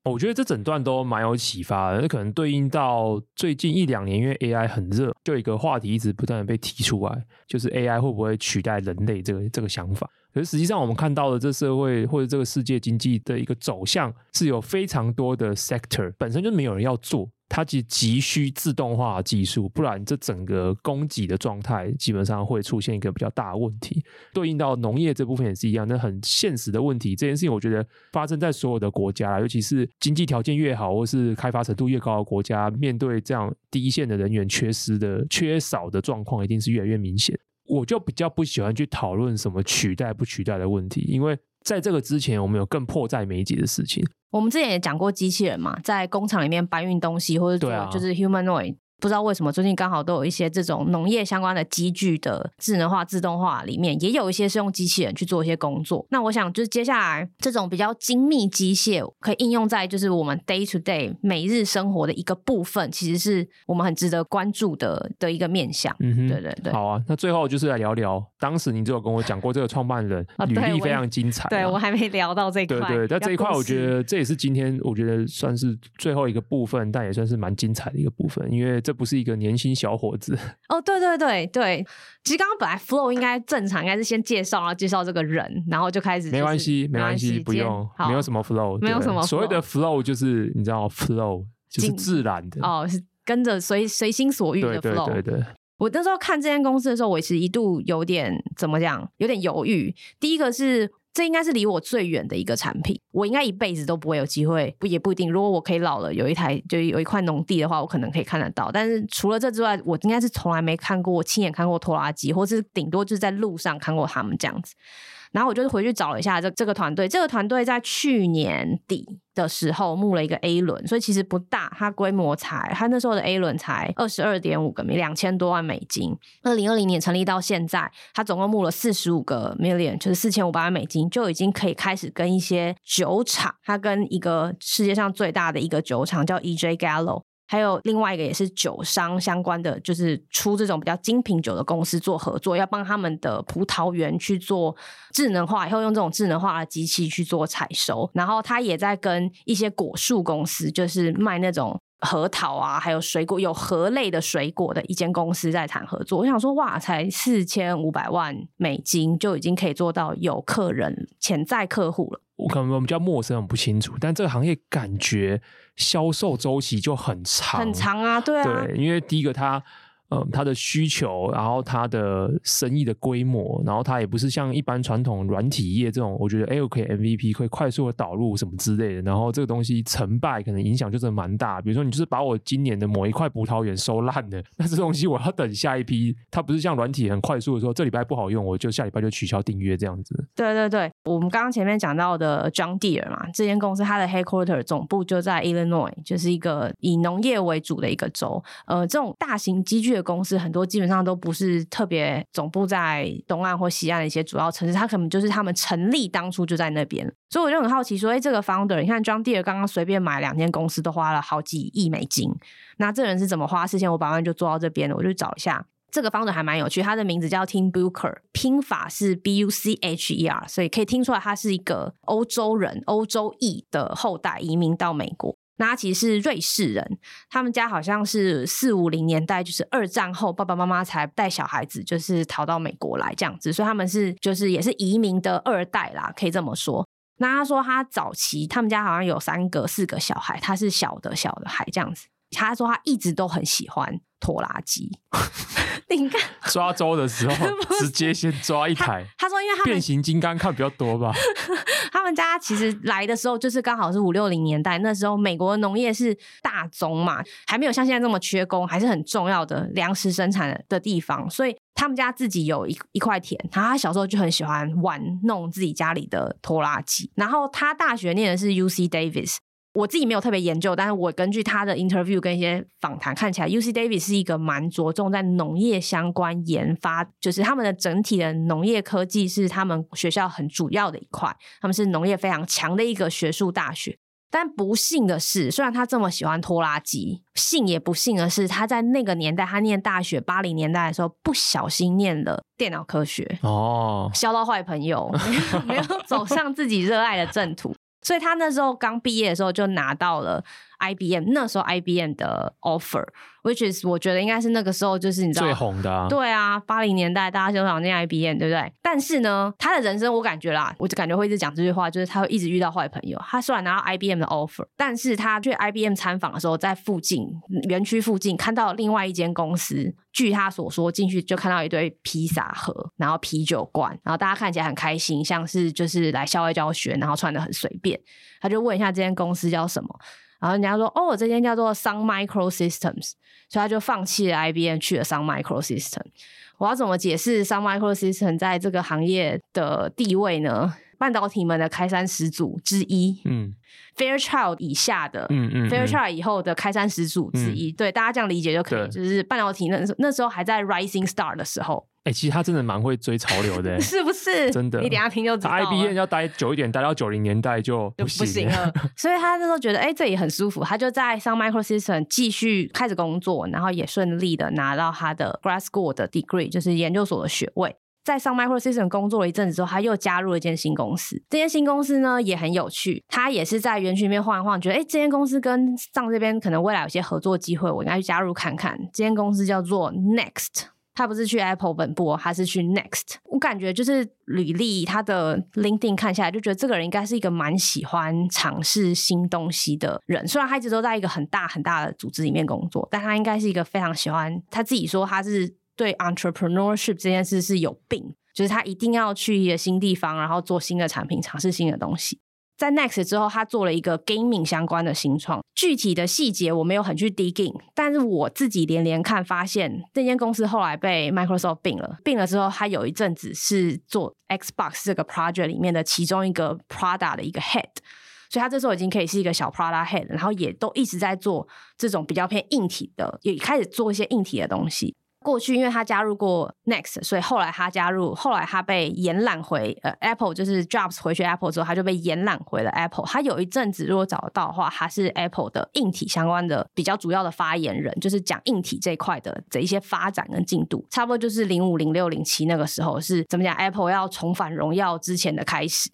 [SPEAKER 1] 我觉得这整段都蛮有启发的，那可能对应到最近一两年，因为 AI 很热，就一个话题一直不断的被提出来，就是 AI 会不会取代人类这个这个想法。可是实际上，我们看到的这社会或者这个世界经济的一个走向，是有非常多的 sector 本身就没有人要做。它急急需自动化的技术，不然这整个供给的状态基本上会出现一个比较大的问题。对应到农业这部分也是一样，那很现实的问题。这件事情我觉得发生在所有的国家，尤其是经济条件越好或是开发程度越高的国家，面对这样第一线的人员缺失的缺少的状况，一定是越来越明显。我就比较不喜欢去讨论什么取代不取代的问题，因为在这个之前，我们有更迫在眉睫的事情。
[SPEAKER 2] 我们之前也讲过机器人嘛，在工厂里面搬运东西，或者做就是 humanoid。不知道为什么最近刚好都有一些这种农业相关的机具的智能化、自动化里面，也有一些是用机器人去做一些工作。那我想就是接下来这种比较精密机械可以应用在就是我们 day to day 每日生活的一个部分，其实是我们很值得关注的的一个面向。嗯哼，对对对。
[SPEAKER 1] 好啊，那最后就是来聊聊，当时你就有跟我讲过这个创办人履历非常精彩啊。
[SPEAKER 2] 对，我还没聊到这一块。
[SPEAKER 1] 对对，但这一块我觉得这也是今天我觉得算是最后一个部分，但也算是蛮精彩的一个部分，因为这不是一个年轻小伙子
[SPEAKER 2] 哦，对对对对，其实刚刚本来 flow 应该正常，应该是先介绍，然后介绍这个人，然后就开始、就是。
[SPEAKER 1] 没关系，没关系，不用，没有什么 flow，
[SPEAKER 2] 没有什么。
[SPEAKER 1] 所谓的 flow 就是你知道，flow 就是自然的
[SPEAKER 2] 哦，是跟着随随心所欲的 flow。
[SPEAKER 1] 对对对对。
[SPEAKER 2] 我那时候看这间公司的时候，我其实一度有点怎么讲，有点犹豫。第一个是。这应该是离我最远的一个产品，我应该一辈子都不会有机会，不也不一定。如果我可以老了，有一台就有一块农地的话，我可能可以看得到。但是除了这之外，我应该是从来没看过，我亲眼看过拖拉机，或是顶多就是在路上看过他们这样子。然后我就回去找了一下这这个团队，这个团队在去年底的时候募了一个 A 轮，所以其实不大，它规模才，它那时候的 A 轮才二十二点五个 million，两千多万美金。二零二零年成立到现在，它总共募了四十五个 million，就是四千五百万美金，就已经可以开始跟一些酒厂，它跟一个世界上最大的一个酒厂叫 EJ Gallo。还有另外一个也是酒商相关的，就是出这种比较精品酒的公司做合作，要帮他们的葡萄园去做智能化，以后用这种智能化的机器去做采收。然后他也在跟一些果树公司，就是卖那种核桃啊，还有水果有核类的水果的一间公司在谈合作。我想说，哇，才四千五百万美金就已经可以做到有客人潜在客户了。
[SPEAKER 1] 我可能我们比较陌生，很不清楚，但这个行业感觉销售周期就很长，
[SPEAKER 2] 很长啊，对啊，
[SPEAKER 1] 对，因为第一个它。嗯，它的需求，然后它的生意的规模，然后它也不是像一般传统软体业这种，我觉得哎，OK MVP 可以快速的导入什么之类的，然后这个东西成败可能影响就是蛮大。比如说你就是把我今年的某一块葡萄园收烂了，那这东西我要等下一批，它不是像软体很快速的说这礼拜不好用，我就下礼拜就取消订阅这样子。
[SPEAKER 2] 对对对，我们刚刚前面讲到的 John Deere 嘛，这间公司它的 headquarter 总部就在 Illinois，就是一个以农业为主的一个州。呃，这种大型机具的公司很多基本上都不是特别总部在东岸或西岸的一些主要城市，它可能就是他们成立当初就在那边，所以我就很好奇说，哎，这个 founder，你看 John Deere 刚刚随便买两间公司都花了好几亿美金，那这人是怎么花四千五百万就做到这边的？我就找一下，这个 founder 还蛮有趣，他的名字叫 Tim Bucher，拼法是 B U C H E R，所以可以听出来他是一个欧洲人，欧洲裔的后代移民到美国。那他其实是瑞士人，他们家好像是四五零年代，就是二战后爸爸妈妈才带小孩子，就是逃到美国来这样子，所以他们是就是也是移民的二代啦，可以这么说。那他说他早期他们家好像有三个四个小孩，他是小的小的孩这样子。他说他一直都很喜欢拖拉机。你看
[SPEAKER 1] 抓周的时候，直接先抓一台。
[SPEAKER 2] 他，他说，因为他
[SPEAKER 1] 变形金刚看比较多吧。
[SPEAKER 2] 他们家其实来的时候，就是刚好是五六零年代，那时候美国的农业是大宗嘛，还没有像现在这么缺工，还是很重要的粮食生产的地方。所以他们家自己有一一块田，然后他小时候就很喜欢玩弄自己家里的拖拉机。然后他大学念的是 UC Davis。我自己没有特别研究，但是我根据他的 interview 跟一些访谈看起来，UC Davis 是一个蛮着重在农业相关研发，就是他们的整体的农业科技是他们学校很主要的一块，他们是农业非常强的一个学术大学。但不幸的是，虽然他这么喜欢拖拉机，幸也不幸的是，他在那个年代，他念大学八零年代的时候，不小心念了电脑科学哦，交到坏朋友，没有走上自己热爱的正途。所以他那时候刚毕业的时候就拿到了 IBM，那时候 IBM 的 offer，which is 我觉得应该是那个时候就是你知道
[SPEAKER 1] 最红的啊，
[SPEAKER 2] 对啊，八零年代大家就想念 IBM，对不对？但是呢，他的人生我感觉啦，我就感觉会一直讲这句话，就是他会一直遇到坏朋友。他虽然拿到 IBM 的 offer，但是他去 IBM 参访的时候，在附近园区附近看到另外一间公司，据他所说，进去就看到一堆披萨盒，然后啤酒罐，然后大家看起来很开心，像是就是来校外教学，然后穿的很随便。他就问一下这间公司叫什么。然后人家说：“哦，这间叫做 Sun Microsystems，所以他就放弃了 IBM，去了 Sun Microsystems。我要怎么解释 Sun Microsystems 在这个行业的地位呢？半导体们的开山始祖之一，嗯，Fairchild 以下的，嗯嗯，嗯，Fairchild 以后的开山始祖之一，嗯、对，大家这样理解就可以。就是半导体那那时候还在 Rising Star 的时候。”
[SPEAKER 1] 哎、欸，其实他真的蛮会追潮流的，
[SPEAKER 2] 是不是？
[SPEAKER 1] 真的，
[SPEAKER 2] 你等下听就知道。
[SPEAKER 1] IBM 要待久一点，待到九零年代就不行，了。
[SPEAKER 2] 所以他那时候觉得，哎、欸，这里很舒服，他就在 Sun Microsystems 继续开始工作，然后也顺利的拿到他的 Grad School 的 degree，就是研究所的学位。在 Sun Microsystems 工作了一阵子之后，他又加入了一间新公司。这间新公司呢也很有趣，他也是在园区里面晃一晃，觉得哎、欸，这间公司跟上这边可能未来有些合作机会，我应该去加入看看。这间公司叫做 Next。他不是去 Apple 本部，他是去 Next。我感觉就是履历，他的 LinkedIn 看下来，就觉得这个人应该是一个蛮喜欢尝试新东西的人。虽然他一直都在一个很大很大的组织里面工作，但他应该是一个非常喜欢。他自己说他是对 entrepreneurship 这件事是有病。就是他一定要去一个新地方，然后做新的产品，尝试新的东西。在 Next 之后，他做了一个 gaming 相关的新创，具体的细节我没有很去 dig in，但是我自己连连看，发现这间公司后来被 Microsoft 并了，并了之后，他有一阵子是做 Xbox 这个 project 里面的其中一个 Prada 的一个 head，所以他这时候已经可以是一个小 Prada head，然后也都一直在做这种比较偏硬体的，也开始做一些硬体的东西。过去，因为他加入过 Next，所以后来他加入，后来他被延揽回呃 Apple，就是 Jobs 回去 Apple 之后，他就被延揽回了 Apple。他有一阵子，如果找得到的话，他是 Apple 的硬体相关的比较主要的发言人，就是讲硬体这一块的的一些发展跟进度。差不多就是零五、零六、零七那个时候是怎么讲？Apple 要重返荣耀之前的开始。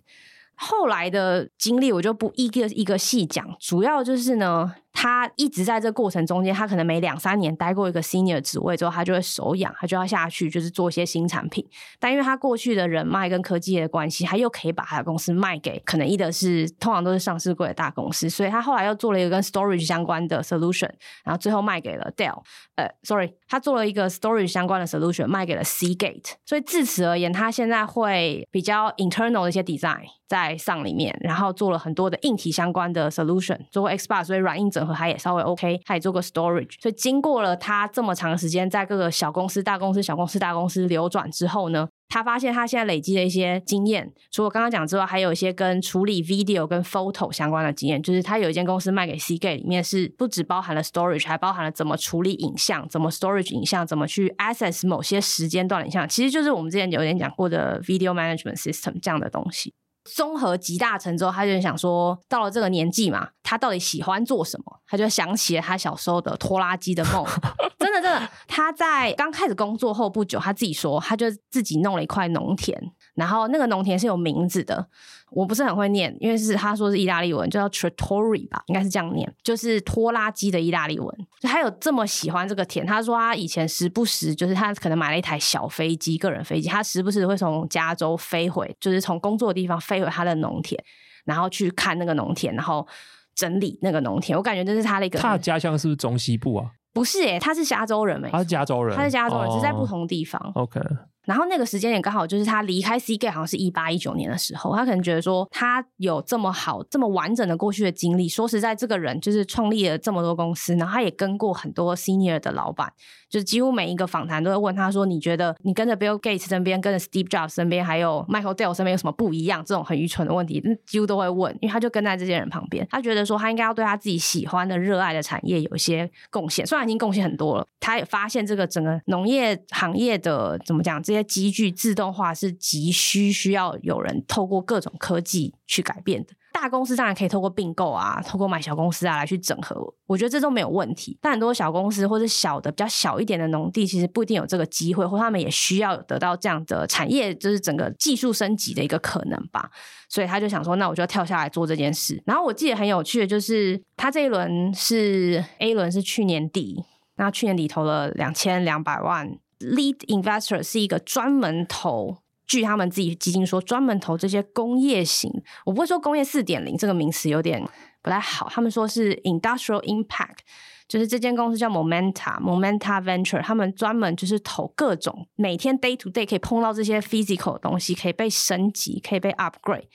[SPEAKER 2] 后来的经历我就不一个一个细讲，主要就是呢。他一直在这过程中间，他可能每两三年待过一个 senior 职位之后，他就会手痒，他就要下去，就是做一些新产品。但因为他过去的人脉跟科技的关系，他又可以把他的公司卖给可能一的是通常都是上市柜的大公司，所以他后来又做了一个跟 storage 相关的 solution，然后最后卖给了 Dell。呃，sorry，他做了一个 storage 相关的 solution，卖给了 Seagate。所以自此而言，他现在会比较 internal 的一些 design 在上里面，然后做了很多的硬体相关的 solution，做过 Xbox，所以软硬整合。他也稍微 OK，他也做过 storage，所以经过了他这么长时间在各个小公司、大公司、小公司、大公司流转之后呢，他发现他现在累积的一些经验，除了刚刚讲之外，还有一些跟处理 video 跟 photo 相关的经验。就是他有一间公司卖给 Seagate，里面是不只包含了 storage，还包含了怎么处理影像、怎么 storage 影像、怎么去 access 某些时间段影像，其实就是我们之前有点讲过的 video management system 这样的东西。综合集大成之后，他就想说，到了这个年纪嘛，他到底喜欢做什么？他就想起了他小时候的拖拉机的梦。真的，真的，他在刚开始工作后不久，他自己说，他就自己弄了一块农田。然后那个农田是有名字的，我不是很会念，因为是他说是意大利文，就叫 trattori 吧，应该是这样念，就是拖拉机的意大利文。就他有这么喜欢这个田，他说他以前时不时就是他可能买了一台小飞机，个人飞机，他时不时会从加州飞回，就是从工作的地方飞回他的农田，然后去看那个农田，然后整理那个农田。我感觉这是他的一个。
[SPEAKER 1] 他的家乡是不是中西部啊？
[SPEAKER 2] 不是诶，他是加州人诶，
[SPEAKER 1] 他是加州人，
[SPEAKER 2] 他是加州人，只是在不同地方。
[SPEAKER 1] Oh, OK。
[SPEAKER 2] 然后那个时间点刚好就是他离开 C Gate，好像是一八一九年的时候，他可能觉得说他有这么好、这么完整的过去的经历。说实在，这个人就是创立了这么多公司，然后他也跟过很多 senior 的老板，就是几乎每一个访谈都会问他说：“你觉得你跟着 Bill Gates 身边、跟着 Steve Jobs 身边，还有 Michael Dell 身边有什么不一样？”这种很愚蠢的问题，几乎都会问，因为他就跟在这些人旁边。他觉得说他应该要对他自己喜欢的、热爱的产业有一些贡献，虽然已经贡献很多了，他也发现这个整个农业行业的怎么讲，这些机具自动化是急需需要有人透过各种科技去改变的。大公司当然可以透过并购啊，透过买小公司啊来去整合，我觉得这都没有问题。但很多小公司或者小的比较小一点的农地，其实不一定有这个机会，或他们也需要得到这样的产业，就是整个技术升级的一个可能吧。所以他就想说，那我就要跳下来做这件事。然后我记得很有趣的就是，他这一轮是 A 轮是去年底，那去年底投了两千两百万。Lead Investor 是一个专门投，据他们自己基金说，专门投这些工业型。我不会说工业四点零这个名词有点不太好，他们说是 Industrial Impact，就是这间公司叫 Momenta，Momenta Venture，他们专门就是投各种每天 Day to Day 可以碰到这些 physical 的东西，可以被升级，可以被 upgrade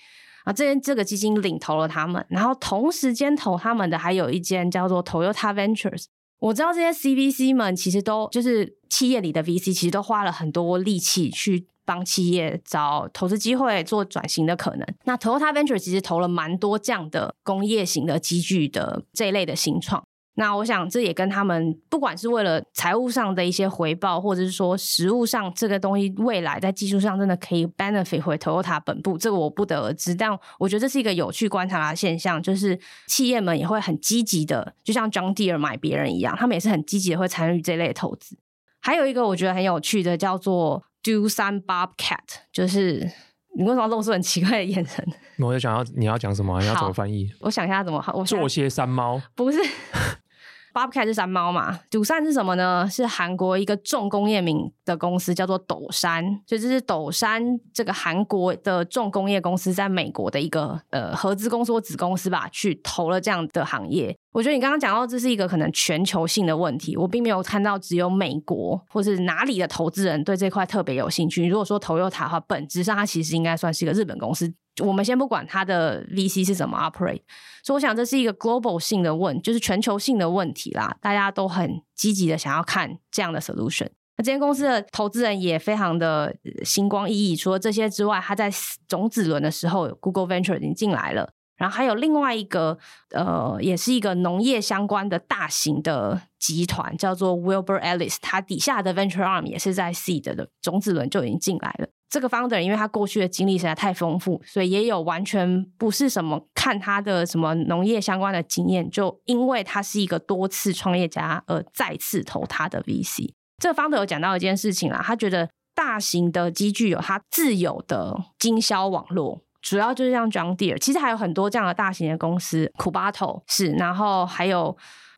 [SPEAKER 2] 啊。这间这个基金领投了他们，然后同时间投他们的还有一间叫做 Toyota Ventures。我知道这些 CVC 们其实都就是企业里的 VC，其实都花了很多力气去帮企业找投资机会、做转型的可能。那 Toyota Venture 其实投了蛮多这样的工业型的机具的这一类的新创。那我想，这也跟他们不管是为了财务上的一些回报，或者是说实物上这个东西未来在技术上真的可以 benefit 回 Toyota 本部，这个我不得而知。但我觉得这是一个有趣观察的现象，就是企业们也会很积极的，就像 John Deere 买别人一样，他们也是很积极的会参与这类投资。还有一个我觉得很有趣的叫做 Doosan Bobcat，就是你为什么露出很奇怪的眼神？
[SPEAKER 1] 我就想要你要讲什么？你要怎么翻译？
[SPEAKER 2] 我想一下怎么好。我
[SPEAKER 1] 做些山猫？
[SPEAKER 2] 不是。Bobcat 是山猫嘛，Doosan 是什么呢？是韩国一个重工业名的公司，叫做斗山，所以这是斗山这个韩国的重工业公司在美国的一个呃合资公司或子公司吧，去投了这样的行业。我觉得你刚刚讲到这是一个可能全球性的问题，我并没有看到只有美国或是哪里的投资人对这块特别有兴趣。如果说 Toyota 的话，本质上它其实应该算是一个日本公司。我们先不管它的 VC 是怎么 operate，所以我想这是一个 global 性的问，就是全球性的问题啦。大家都很积极的想要看这样的 solution。那这间公司的投资人也非常的星光熠熠。除了这些之外，他在种子轮的时候，Google Venture 已经进来了。然后还有另外一个，呃，也是一个农业相关的大型的集团，叫做 Wilbur Ellis，它底下的 Venture Arm 也是在 Seed 的种子轮就已经进来了。这个 Founder 因为他过去的经历实在太丰富，所以也有完全不是什么看他的什么农业相关的经验，就因为他是一个多次创业家而再次投他的 VC。这个 Founder 有讲到一件事情啦，他觉得大型的机具有它自有的经销网络。主要就是像 John Deere，其实还有很多这样的大型的公司，Kubato 是，然后还有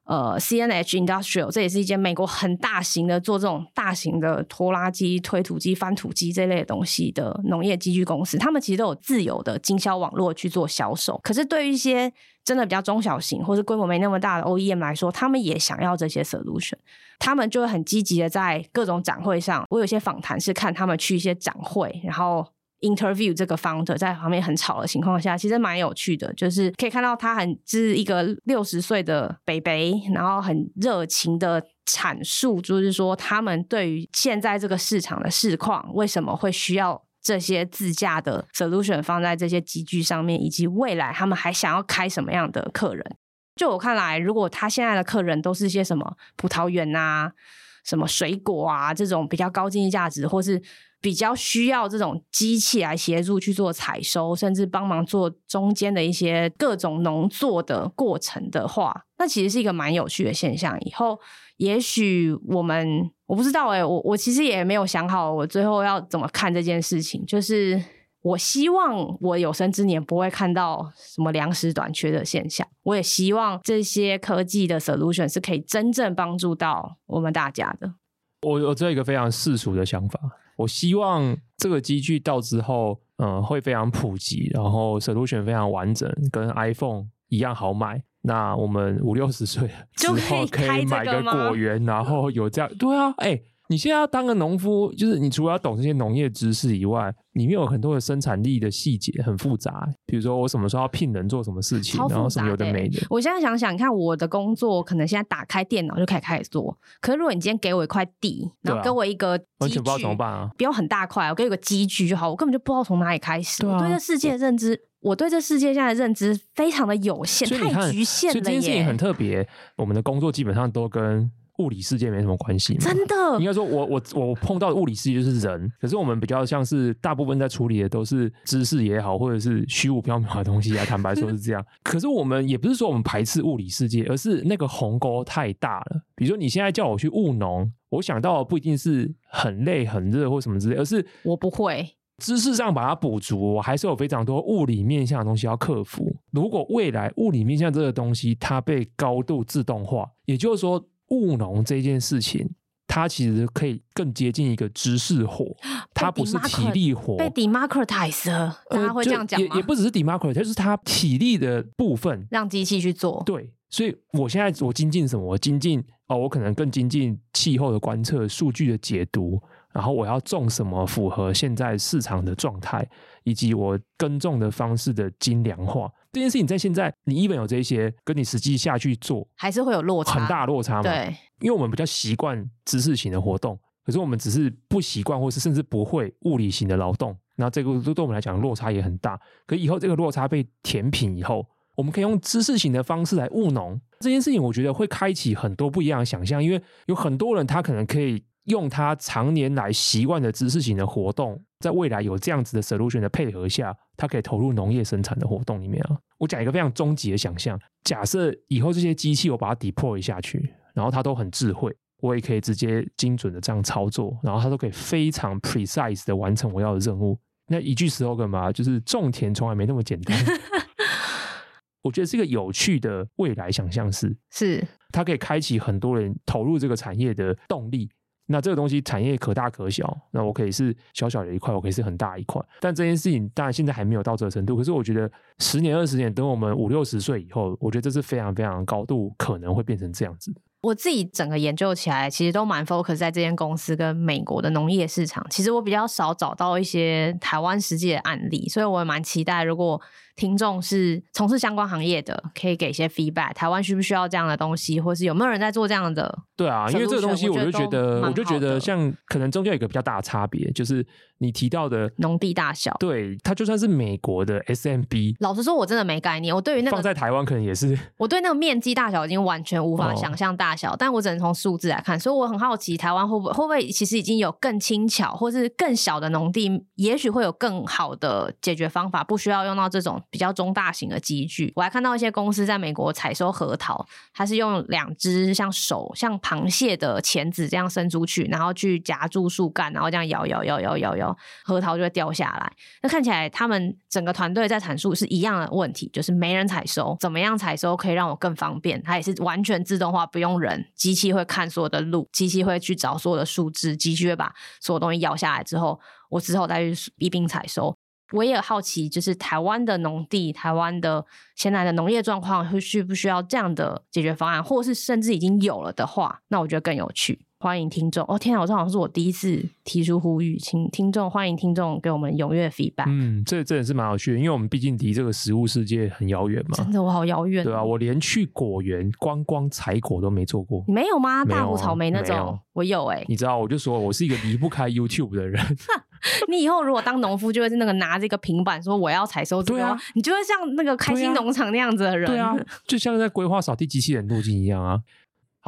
[SPEAKER 2] 呃 CNH Industrial，这也是一间美国很大型的做这种大型的拖拉机、推土机、翻土机这类的东西的农业机具公司，他们其实都有自有的经销网络去做销售。可是对于一些真的比较中小型或是规模没那么大的 OEM 来说，他们也想要这些 solution，他们就会很积极的在各种展会上，我有些访谈是看他们去一些展会，然后。Interview 这个 founder 在旁边很吵的情况下，其实蛮有趣的，就是可以看到他很是一个六十岁的北北，然后很热情的阐述，就是说他们对于现在这个市场的市况，为什么会需要这些自驾的 solution 放在这些集具上面，以及未来他们还想要开什么样的客人。就我看来，如果他现在的客人都是些什么葡萄园啊、什么水果啊这种比较高经济价值，或是比较需要这种机器来协助去做采收，甚至帮忙做中间的一些各种农作的过程的话，那其实是一个蛮有趣的现象。以后也许我们我不知道哎、我我其实也没有想好我最后要怎么看这件事情。就是我希望我有生之年不会看到什么粮食短缺的现象。我也希望这些科技的 solution 是可以真正帮助到我们大家的。
[SPEAKER 1] 我有这一个非常世俗的想法。我希望这个机具到之后，嗯、呃，会非常普及，然后 solution 非常完整，跟 iPhone 一样好买。那我们五六十岁之后可以买个果园，然后有这样，对啊，哎、欸。你现在要当个农夫，就是你除了要懂这些农业知识以外，里面有很多的生产力的细节很复杂。比如说我什么时候要聘人做什么事情，然后什么有的没的。
[SPEAKER 2] 我现在想想，你看我的工作，可能现在打开电脑就可以开始做。可是如果你今天给我一块地，然后给我一个机具，
[SPEAKER 1] 完全不知道怎么办啊！
[SPEAKER 2] 不要很大块，我给我一个机具就好，我根本就不知道从哪里开始。对啊，我对这世界的认知，我对这世界现在的认知非常的有限，太局限了耶。所以这件事情
[SPEAKER 1] 很特别，我们的工作基本上都跟。物理世界没什么关系，
[SPEAKER 2] 真的。
[SPEAKER 1] 应该说我，我我我碰到的物理世界就是人，可是我们比较像是大部分在处理的都是知识也好，或者是虚无缥缈的东西啊。坦白说是这样。可是我们也不是说我们排斥物理世界，而是那个鸿沟太大了。比如说你现在叫我去务农，我想到的不一定是很累、很热或什么之类，而是
[SPEAKER 2] 我不会
[SPEAKER 1] 知识上把它补足，我还是有非常多物理面向的东西要克服。如果未来物理面向这个东西它被高度自动化，也就是说。务农这件事情，它其实可以更接近一个知识活，它不是体力活。
[SPEAKER 2] 被 democratize 了，大家会这样讲吗？
[SPEAKER 1] 也也不只是 democratize，就是它体力的部分
[SPEAKER 2] 让机器去做。
[SPEAKER 1] 对，所以我现在我精进什么？我精进哦，我可能更精进气候的观测、数据的解读。然后我要种什么符合现在市场的状态，以及我耕种的方式的精良化，这件事情在现在你一本有这些，跟你实际下去做
[SPEAKER 2] 还是会有落差，
[SPEAKER 1] 很大落差嘛？对，因为我们比较习惯知识型的活动，可是我们只是不习惯，或是甚至不会物理型的劳动，那这个对我们来讲落差也很大。可以后这个落差被填平以后，我们可以用知识型的方式来务农，这件事情我觉得会开启很多不一样的想象，因为有很多人他可能可以。用他常年来习惯的知识型的活动，在未来有这样子的 solution 的配合下，它可以投入农业生产的活动里面啊。我讲一个非常终极的想象：假设以后这些机器我把它 deploy 下去，然后它都很智慧，我也可以直接精准的这样操作，然后它都可以非常 precise 的完成我要的任务。那一句 slogan 嘛，就是种田从来没那么简单。我觉得是一个有趣的未来想象是，
[SPEAKER 2] 是
[SPEAKER 1] 它可以开启很多人投入这个产业的动力。那这个东西产业可大可小，那我可以是小小的一块，我可以是很大一块。但这件事情当然现在还没有到这个程度，可是我觉得十年、二十年，等我们五六十岁以后，我觉得这是非常非常高度可能会变成这样子。
[SPEAKER 2] 我自己整个研究起来，其实都蛮 focus 在这间公司跟美国的农业市场。其实我比较少找到一些台湾实际的案例，所以我也蛮期待，如果听众是从事相关行业的，可以给一些 feedback。台湾需不需要这样的东西，或是有没有人在做这样的？
[SPEAKER 1] 对啊，因为这个东西，我就觉得，我就觉得像可能中间有一个比较大的差别，就是你提到的
[SPEAKER 2] 农地大小，
[SPEAKER 1] 对，它就算是美国的 SMB，
[SPEAKER 2] 老实说，我真的没概念。我对于那个
[SPEAKER 1] 放在台湾可能也是，
[SPEAKER 2] 我对那个面积大小已经完全无法想象大小，哦、但我只能从数字来看。所以我很好奇，台湾会不会会不会其实已经有更轻巧或是更小的农地，也许会有更好的解决方法，不需要用到这种比较中大型的机具，我还看到一些公司在美国采收核桃，它是用两只像手、像螃蟹的钳子这样伸出去，然后去夹住树干，然后这样摇摇摇摇摇摇，核桃就会掉下来。那看起来他们整个团队在阐述是一样的问题，就是没人采收，怎么样采收可以让我更方便？它也是完全自动化，不用人，机器会看所有的路，机器会去找所有的树枝，机器会把所有东西摇下来之后，我之后再去一并采收。我也好奇，就是台湾的农地，台湾的现在的农业状况，会需不需要这样的解决方案，或是甚至已经有了的话，那我觉得更有趣。欢迎听众哦！天啊，我这好像是我第一次提出呼吁，请听众欢迎听众给我们踊跃 feedback。
[SPEAKER 1] 嗯，这这也是蛮有趣的，因为我们毕竟离这个食物世界很遥远嘛。
[SPEAKER 2] 真的，我好遥远。
[SPEAKER 1] 对啊，我连去果园观光采果都没做过。
[SPEAKER 2] 你没有吗？大湖草莓那种，有我有哎、欸。
[SPEAKER 1] 你知道，我就说我是一个离不开 YouTube 的人。
[SPEAKER 2] 你以后如果当农夫，就会是那个拿着一个平板说我要采收这个，啊、你就会像那个开心农场那样子的人。
[SPEAKER 1] 对啊，对啊，就像在规划扫地机器人路径一样啊。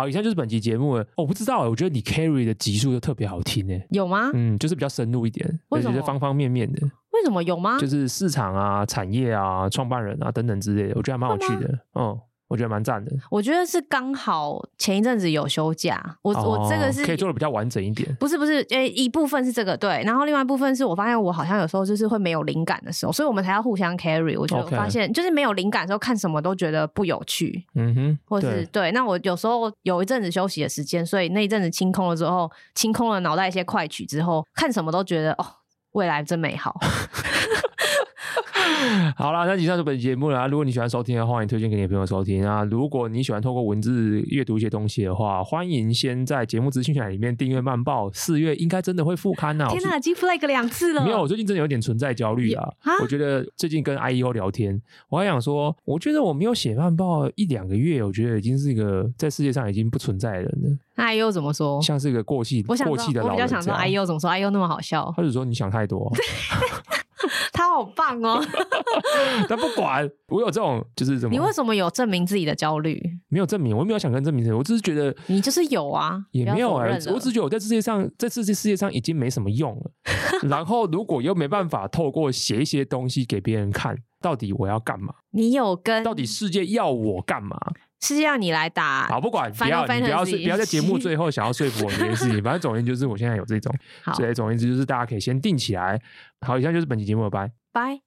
[SPEAKER 1] 好，以上就是本期节目了。我不知道，我觉得你 carry 的集数就特别好听诶。有吗？嗯，就是比较深入一点，或者是？方方面面的。为什么有吗？就是市场啊、产业啊、创办人啊等等之类的，我觉得还蛮有趣的。嗯。我觉得蛮赞的。我觉得是刚好前一阵子有休假，我、哦、我这个是可以做的比较完整一点。不是不是，诶，一部分是这个对，然后另外一部分是我发现我好像有时候就是会没有灵感的时候，所以我们才要互相 carry。我觉得我发现就是没有灵感的时候看什么都觉得不有趣，嗯哼，或是对，对。那我有时候有一阵子休息的时间，所以那一阵子清空了之后，清空了脑袋一些快曲之后，看什么都觉得哦，未来真美好。好啦，那以上是本期节目了。如果你喜欢收听的话，欢迎推荐给你的朋友收听啊。如果你喜欢透过文字阅读一些东西的话，欢迎先在节目资讯栏里面订阅慢报。四月应该真的会复刊呐、啊！天哪，已经 flag 两次了。没有，我最近真的有点存在焦虑啊。我觉得最近跟 IEO 聊天，我还想说，我觉得我没有写慢报一两个月，我觉得已经是一个在世界上已经不存在的人了。那 IEO 怎么说？像是一个过气、过气的老人。我比较想说 IEO 怎么说？IEO 那么好笑？或者说你想太多？他好棒哦！但不管我有这种，就是怎么？你为什么有证明自己的焦虑？没有证明，我没有想跟证明谁，我只是觉得你就是有啊，也没有啊。我只觉得我在世界上，在这世世界上已经没什么用了。然后如果又没办法透过写一些东西给别人看，到底我要干嘛？你有跟？到底世界要我干嘛？是要你来打？好，不管，不要，你不要不要在节目最后想要说服我这件事情。反正总而言之，就是我现在有这种，所以总而言之就是大家可以先定起来。好，以上就是本期节目了，拜拜。